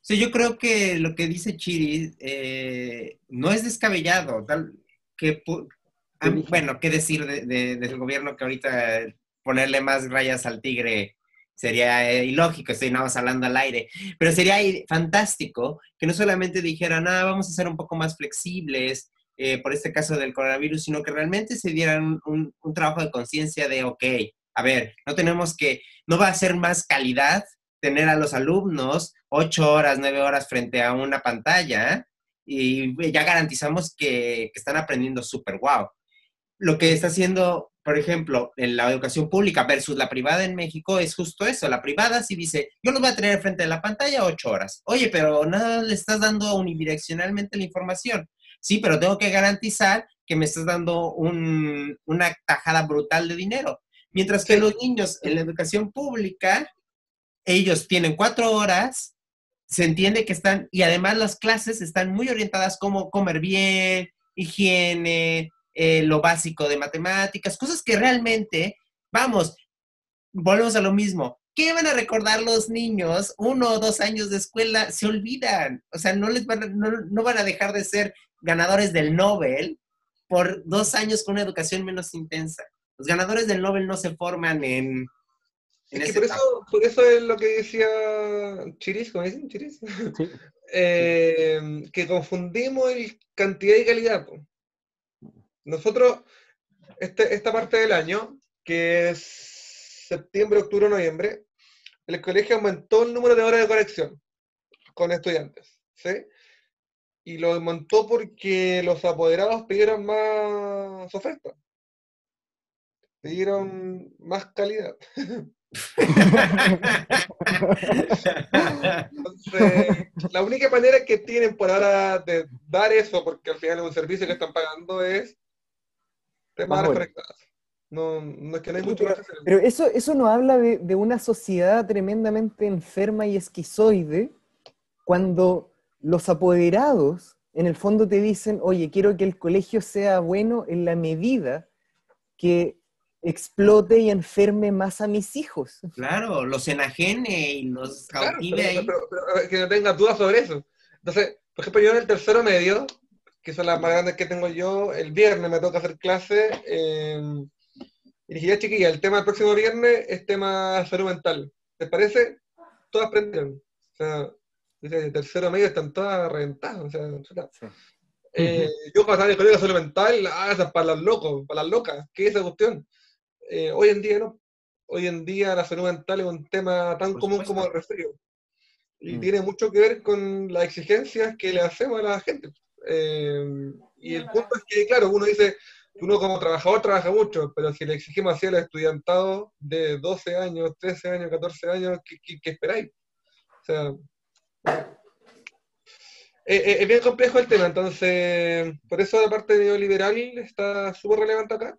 Sí, yo creo que lo que dice Chiri eh, no es descabellado. Tal, que, ah, bueno, qué decir de- de- del gobierno que ahorita eh, ponerle más rayas al tigre sería eh, ilógico, estoy nada más hablando al aire, pero sería fantástico que no solamente dijeran, ah, vamos a ser un poco más flexibles eh, por este caso del coronavirus, sino que realmente se dieran un, trabajo de conciencia de, ok, a ver, no tenemos que, no va a ser más calidad tener a los alumnos ocho horas, nueve horas frente a una pantalla y ya garantizamos que, están aprendiendo súper guau. Lo que está haciendo, por ejemplo, en la educación pública versus la privada en México es justo eso. La privada sí dice, yo los voy a tener frente a la pantalla ocho horas. Oye, pero nada le estás dando unidireccionalmente la información. Sí, pero tengo que garantizar que me estás dando un- una tajada brutal de dinero. Mientras que los niños en la educación pública, ellos tienen cuatro horas, se entiende que están, y además las clases están muy orientadas como comer bien, higiene, eh, lo básico de matemáticas, cosas que realmente, vamos, volvemos a lo mismo. ¿Qué van a recordar los niños uno o dos años de escuela? Se olvidan. O sea, no, les van a, no, no van a dejar de ser ganadores del Nobel por dos años con una educación menos intensa. Los ganadores del Nobel no se forman en... en Es que por eso, por eso es lo que decía Chiris, ¿cómo dicen? Chiris. Sí. Eh, que confundimos el cantidad y calidad. po. Nosotros, este, esta parte del año, que es septiembre, octubre, noviembre, el colegio aumentó el número de horas de corrección con estudiantes, ¿sí? Y lo aumentó porque los apoderados pidieron más oferta, pidieron más calidad. Entonces, la única manera que tienen por ahora de dar eso, porque al final es un servicio que están pagando, es Más. No, no es que no hay Sí, mucho pero, eso, eso nos habla de, de una sociedad tremendamente enferma y esquizoide cuando los apoderados en el fondo te dicen, oye, quiero que el colegio sea bueno en la medida que explote y enferme más a mis hijos. Claro, los enajene y los Claro, cautive pero, ahí. pero- pero, a ver, que no tengas dudas sobre eso. Entonces, por ejemplo, yo en el tercero medio, que son las más grandes que tengo yo, el viernes me toca hacer clase. eh, y dije, ya chiquilla, el tema del próximo viernes es tema salud mental. ¿Les parece? Todas aprendieron. O sea, dice, el tercero medio están todas reventadas. O sea. Sí. Eh, yo cuando estaba en el colegio de salud mental, ah, esas para los locos, para las locas, ¿qué es esa cuestión? Eh, hoy en día no. Hoy en día la salud mental es un tema tan Por común supuesto. como el resfrío. Y Mm. tiene mucho que ver con las exigencias que le hacemos a la gente. Eh, y el punto es que, claro, uno dice, uno como trabajador trabaja mucho, pero si le exigimos así al estudiantado de 12 años, 13 años, 14 años, ¿qué, qué- qué esperáis? O sea, eh, eh, es bien complejo el tema, entonces, por eso la parte neoliberal está súper relevante acá.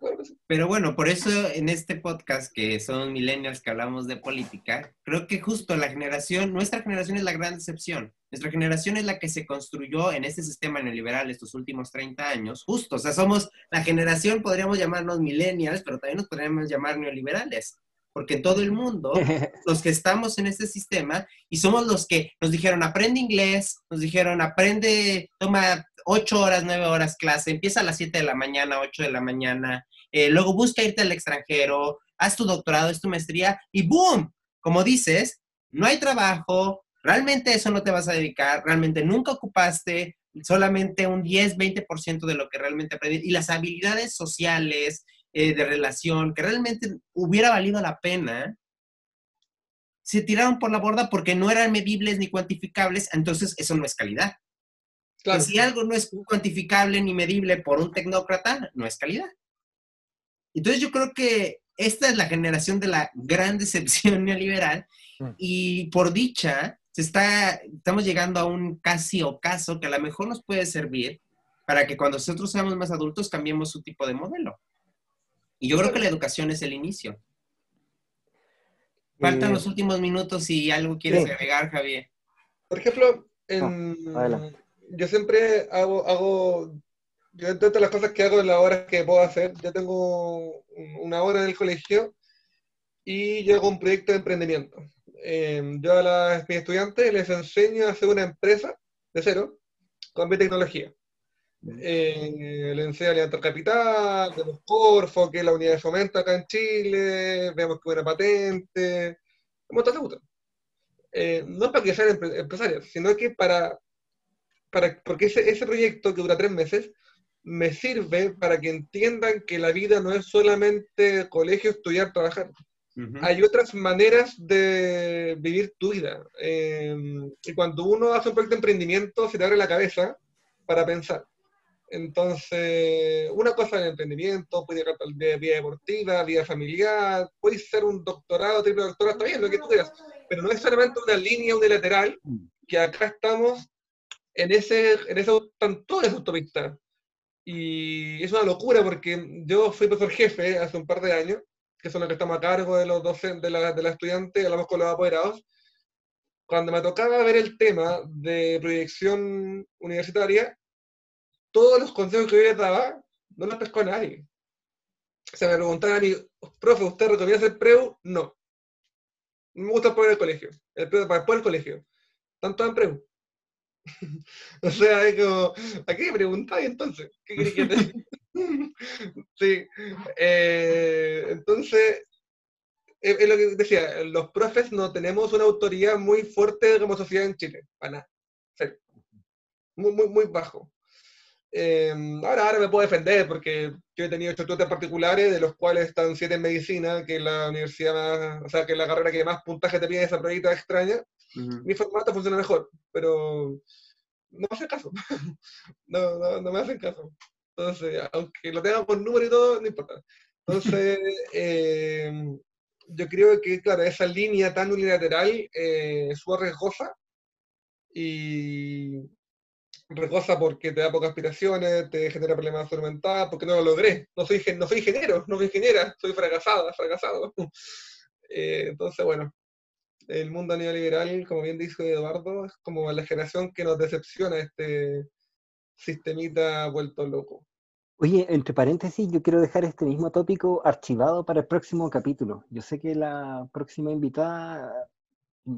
Pero bueno, por eso en este podcast que son millennials que hablamos de política, creo que justo la generación, nuestra generación es la gran decepción. Nuestra generación es la que se construyó en este sistema neoliberal estos últimos 30 años, justo. O sea, somos la generación, podríamos llamarnos millennials, pero también nos podríamos llamar neoliberales. Porque en todo el mundo, los que estamos en este sistema, y somos los que nos dijeron, aprende inglés, nos dijeron, aprende, toma ocho horas, nueve horas clase, empieza a las 7 de la mañana, 8 de la mañana, eh, luego busca irte al extranjero, haz tu doctorado, haz tu maestría y ¡boom! Como dices, no hay trabajo, realmente eso no te vas a dedicar, realmente nunca ocupaste solamente un 10, 20% de lo que realmente aprendiste y las habilidades sociales, eh, de relación, que realmente hubiera valido la pena, se tiraron por la borda porque no eran medibles ni cuantificables, entonces eso no es calidad. Claro. Si algo no es cuantificable ni medible por un tecnócrata, no es calidad. Entonces yo creo que esta es la generación de la gran decepción neoliberal Mm. y por dicha se está, estamos llegando a un casi ocaso que a lo mejor nos puede servir para que cuando nosotros seamos más adultos cambiemos su tipo de modelo. Y yo creo que la educación es el inicio. Faltan Eh, los últimos minutos y algo quieres sí. agregar, Javier. Por ejemplo, en- yo siempre hago, hago, yo entre todas las cosas que hago en las horas que puedo hacer, yo tengo un- una hora en el colegio y yo hago un proyecto de emprendimiento. Eh, yo a las, mis estudiantes les enseño a hacer una empresa de cero con biotecnología. Eh, le enseño a levantar capital, vemos Corfo, que es la unidad de fomento acá en Chile, vemos que una patente, un montón de eh, no para que sean empresarios, sino que para, para porque ese, ese proyecto que dura tres meses me sirve para que entiendan que la vida no es solamente colegio, estudiar, trabajar. Hay otras maneras de vivir tu vida. Em, y cuando uno hace un proyecto de emprendimiento, se te abre la cabeza para pensar. Entonces, una cosa es el emprendimiento, puede ir de vida deportiva, vida familiar, puede ser un doctorado, triple doctorado, está bien, lo que tú quieras, pero no es solamente una línea unilateral, que acá estamos en ese, en ese, están todas las autopistas. Y es una locura porque yo fui profesor jefe hace un par de años, que son los que estamos a cargo de los docentes, de la, de la estudiantes, hablamos con los apoderados. Cuando me tocaba ver el tema de proyección universitaria, todos los consejos que yo les daba no los pescó nadie. O sea, me preguntaban a mí, profe, ¿usted recomienda hacer preu? No. Me gusta poner el colegio. El preu para después del colegio. Tanto en preu. o sea, es como, ¿a qué preguntáis entonces? ¿Qué queréis que te... sí. Eh, entonces, es, lo que decía, los profes no tenemos una autoridad muy fuerte como sociedad en Chile. Para nada. Muy, muy, muy bajo. Em, ahora, ahora me puedo defender porque yo he tenido estudiantes particulares, de los cuales están siete en medicina, que es la universidad más, o sea, que es la carrera que más puntaje te pide esa proyecta extraña. Mi formato funciona mejor, pero no me hacen caso. no, no, no, me hacen caso. Entonces, aunque lo tengan por número y todo, no importa. Entonces, em, yo creo que, claro, esa línea tan unilateral eh, es súper riesgosa y, recosa porque te da pocas aspiraciones, te genera problemas de salud porque no lo logré. No soy, no soy ingeniero, no soy ingeniera, soy fracasada, fracasado. Eh, entonces, bueno, el mundo neoliberal, como bien dice Eduardo, es como la generación que nos decepciona este sistemita vuelto loco. Oye, entre paréntesis, yo quiero dejar este mismo tópico archivado para el próximo capítulo. Yo sé que la próxima invitada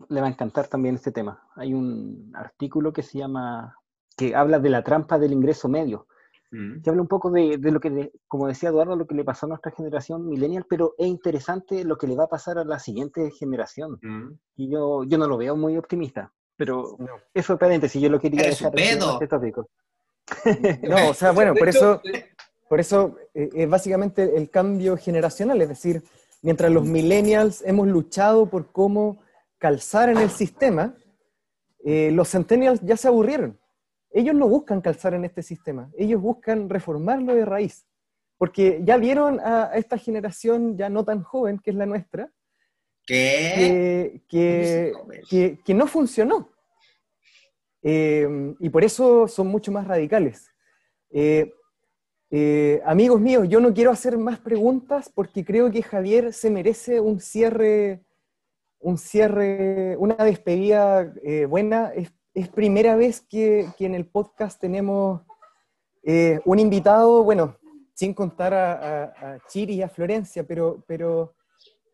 le va a encantar también este tema. Hay un artículo que se llama que habla de la trampa del ingreso medio, mm. que habla un poco de, lo que, como decía Eduardo, lo que le pasó a nuestra generación millennial, pero es interesante lo que le va a pasar a la siguiente generación. Mm. Y yo, yo no lo veo muy optimista, pero eso es paréntesis, yo lo quería dejar en este tópico. No, o sea, bueno, por eso, por eso eh, es básicamente el cambio generacional, es decir, mientras los millennials hemos luchado por cómo calzar en el sistema, eh, los centennials ya se aburrieron ellos no buscan calzar en este sistema, ellos buscan reformarlo de raíz, porque ya vieron a, esta generación ya no tan joven, que es la nuestra, que, que, no funcionó. Eh, y por eso son mucho más radicales. Eh, eh, amigos míos, yo no quiero hacer más preguntas porque creo que Javier se merece un cierre, un cierre, una despedida buena es primera vez que, en el podcast tenemos eh, un invitado, bueno, sin contar a, Chiri y a Florencia, pero, pero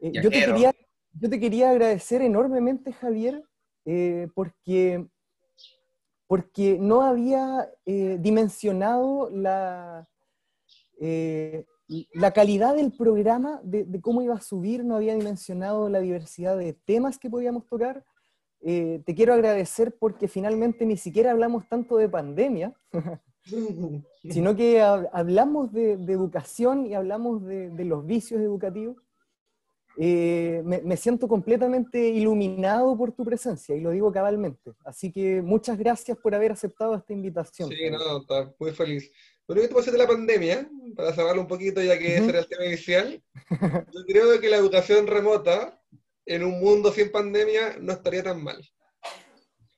eh, yo, te quería, yo te quería agradecer enormemente, Javier, eh, porque, porque no había dimensionado la, la calidad del programa, de, de, cómo iba a subir, no había dimensionado la diversidad de temas que podíamos tocar, eh, te quiero agradecer porque finalmente ni siquiera hablamos tanto de pandemia, sino que hablamos de, educación y hablamos de, los vicios educativos. Eh, me, siento completamente iluminado por tu presencia y lo digo cabalmente. Así que muchas gracias por haber aceptado esta invitación. Sí, no, está muy feliz. Lo único que te de la pandemia, para cerrarlo un poquito ya que ese era el tema inicial, yo creo que la educación remota en un mundo sin pandemia no estaría tan mal.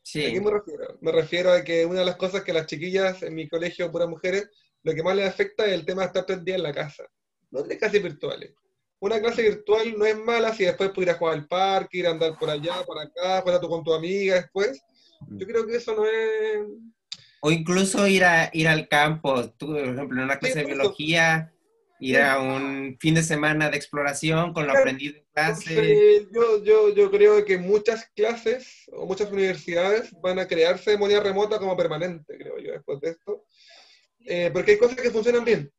Sí. ¿A qué me refiero? Me refiero a que una de las cosas que las chiquillas en mi colegio, puras mujeres, lo que más les afecta es el tema de estar todo en la casa. No de clases virtuales. Una clase virtual no es mala si después a jugar al parque, ir a andar por allá, por acá, jugar con tu amiga después. Yo creo que eso no es... O incluso ir, a, ir al campo. Tú, por ejemplo, en una clase de biología Ir a un fin de semana de exploración con lo aprendido en clase. Yo, yo, yo creo que muchas clases o muchas universidades van a crearse de manera remota como permanente, creo yo, después de esto. Eh, porque hay cosas que funcionan bien.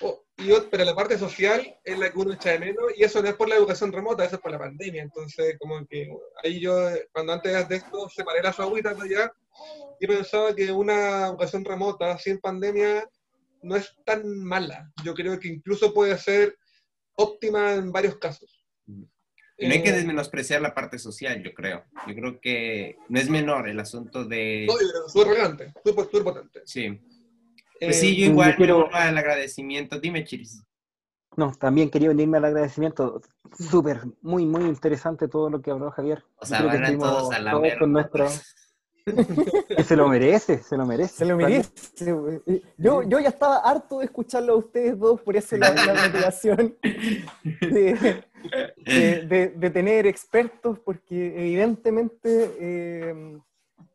O- y ot- pero la parte social es la que uno echa de menos, y eso no es por la educación remota, eso es por la pandemia. Entonces, como que ahí yo, cuando antes de esto separé las agüitas allá, y pensaba que una educación remota sin pandemia no es tan mala. Yo creo que incluso puede ser óptima en varios casos. Y no hay que Eh, desmenospreciar la parte social, yo creo. Yo creo que no es menor el asunto de... no, súper relevante, súper, súper potente. Sí. Pues sí, Eh, yo igual yo quiero- al agradecimiento. Dime, Chiris. No, también quería unirme al agradecimiento. Súper, muy, muy interesante todo lo que habló Javier. O sea, van a todos a la todos con nuestro... se lo merece, se lo merece. Se lo merece. Yo, yo ya estaba harto de escucharlo a ustedes dos, por eso la, la motivación de, de- de- de tener expertos, porque evidentemente, eh,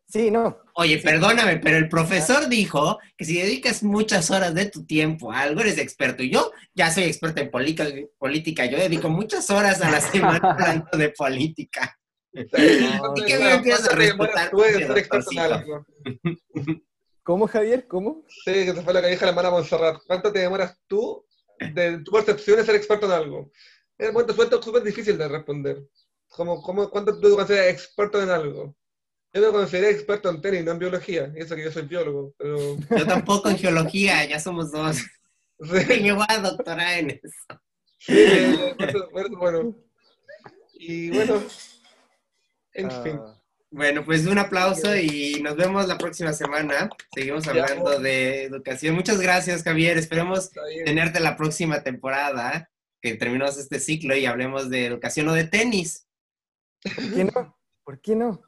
sí, no, Oye, perdóname, pero el profesor dijo que si dedicas muchas horas de tu tiempo a algo, eres experto. Y yo ya soy experto en política, política. Yo dedico muchas horas a la semana hablando de política. ¿cómo Javier? ¿Cómo? Sí, que se fue la que dijo la hermana Montserrat. ¿Cuánto te demoras tú de tu percepción de ser experto en algo? Es bueno, suelto súper difícil de responder. ¿Cómo, cómo, ¿Cuánto tú te consideras experto en algo? Yo me consideré experto en tenis, no en biología. Y eso que yo soy biólogo, pero... Yo tampoco en geología, ya somos dos. Sí, Me voy a doctorar en eso. sí, bueno. Y bueno, en fin. Ah, Bueno, pues un aplauso y nos vemos la próxima semana. Seguimos hablando de educación. Muchas gracias, Javier. Esperemos tenerte la próxima temporada, que terminemos este ciclo y hablemos de educación o de tenis. ¿Por qué no? ¿Por qué no?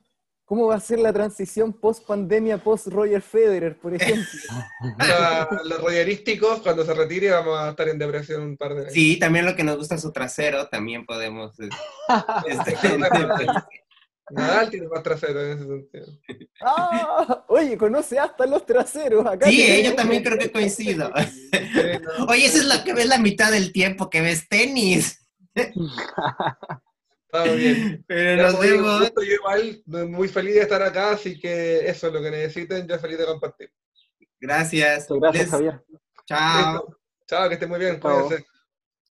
¿Cómo va a ser la transición post pandemia, post Roger Federer, por ejemplo? Los royerísticos, cuando se retire, vamos a estar en depresión un par de años. Sí, también lo que nos gusta es su trasero, también podemos... eh, este, Nadal tiene más trasero en ese sentido. ¡Ah! Oye, conoce hasta los traseros. Acá Sí, eh, yo también creo que coincido. Oye, eso es lo que ves la mitad del tiempo que ves tenis. Está bien. Pero nos vemos. Yo igual muy feliz de estar acá, así que eso es lo que necesiten, yo feliz de compartir. Gracias. Gracias, Les- Javier. Chao. Listo. Chao, que estén muy bien, Chao. cuídense.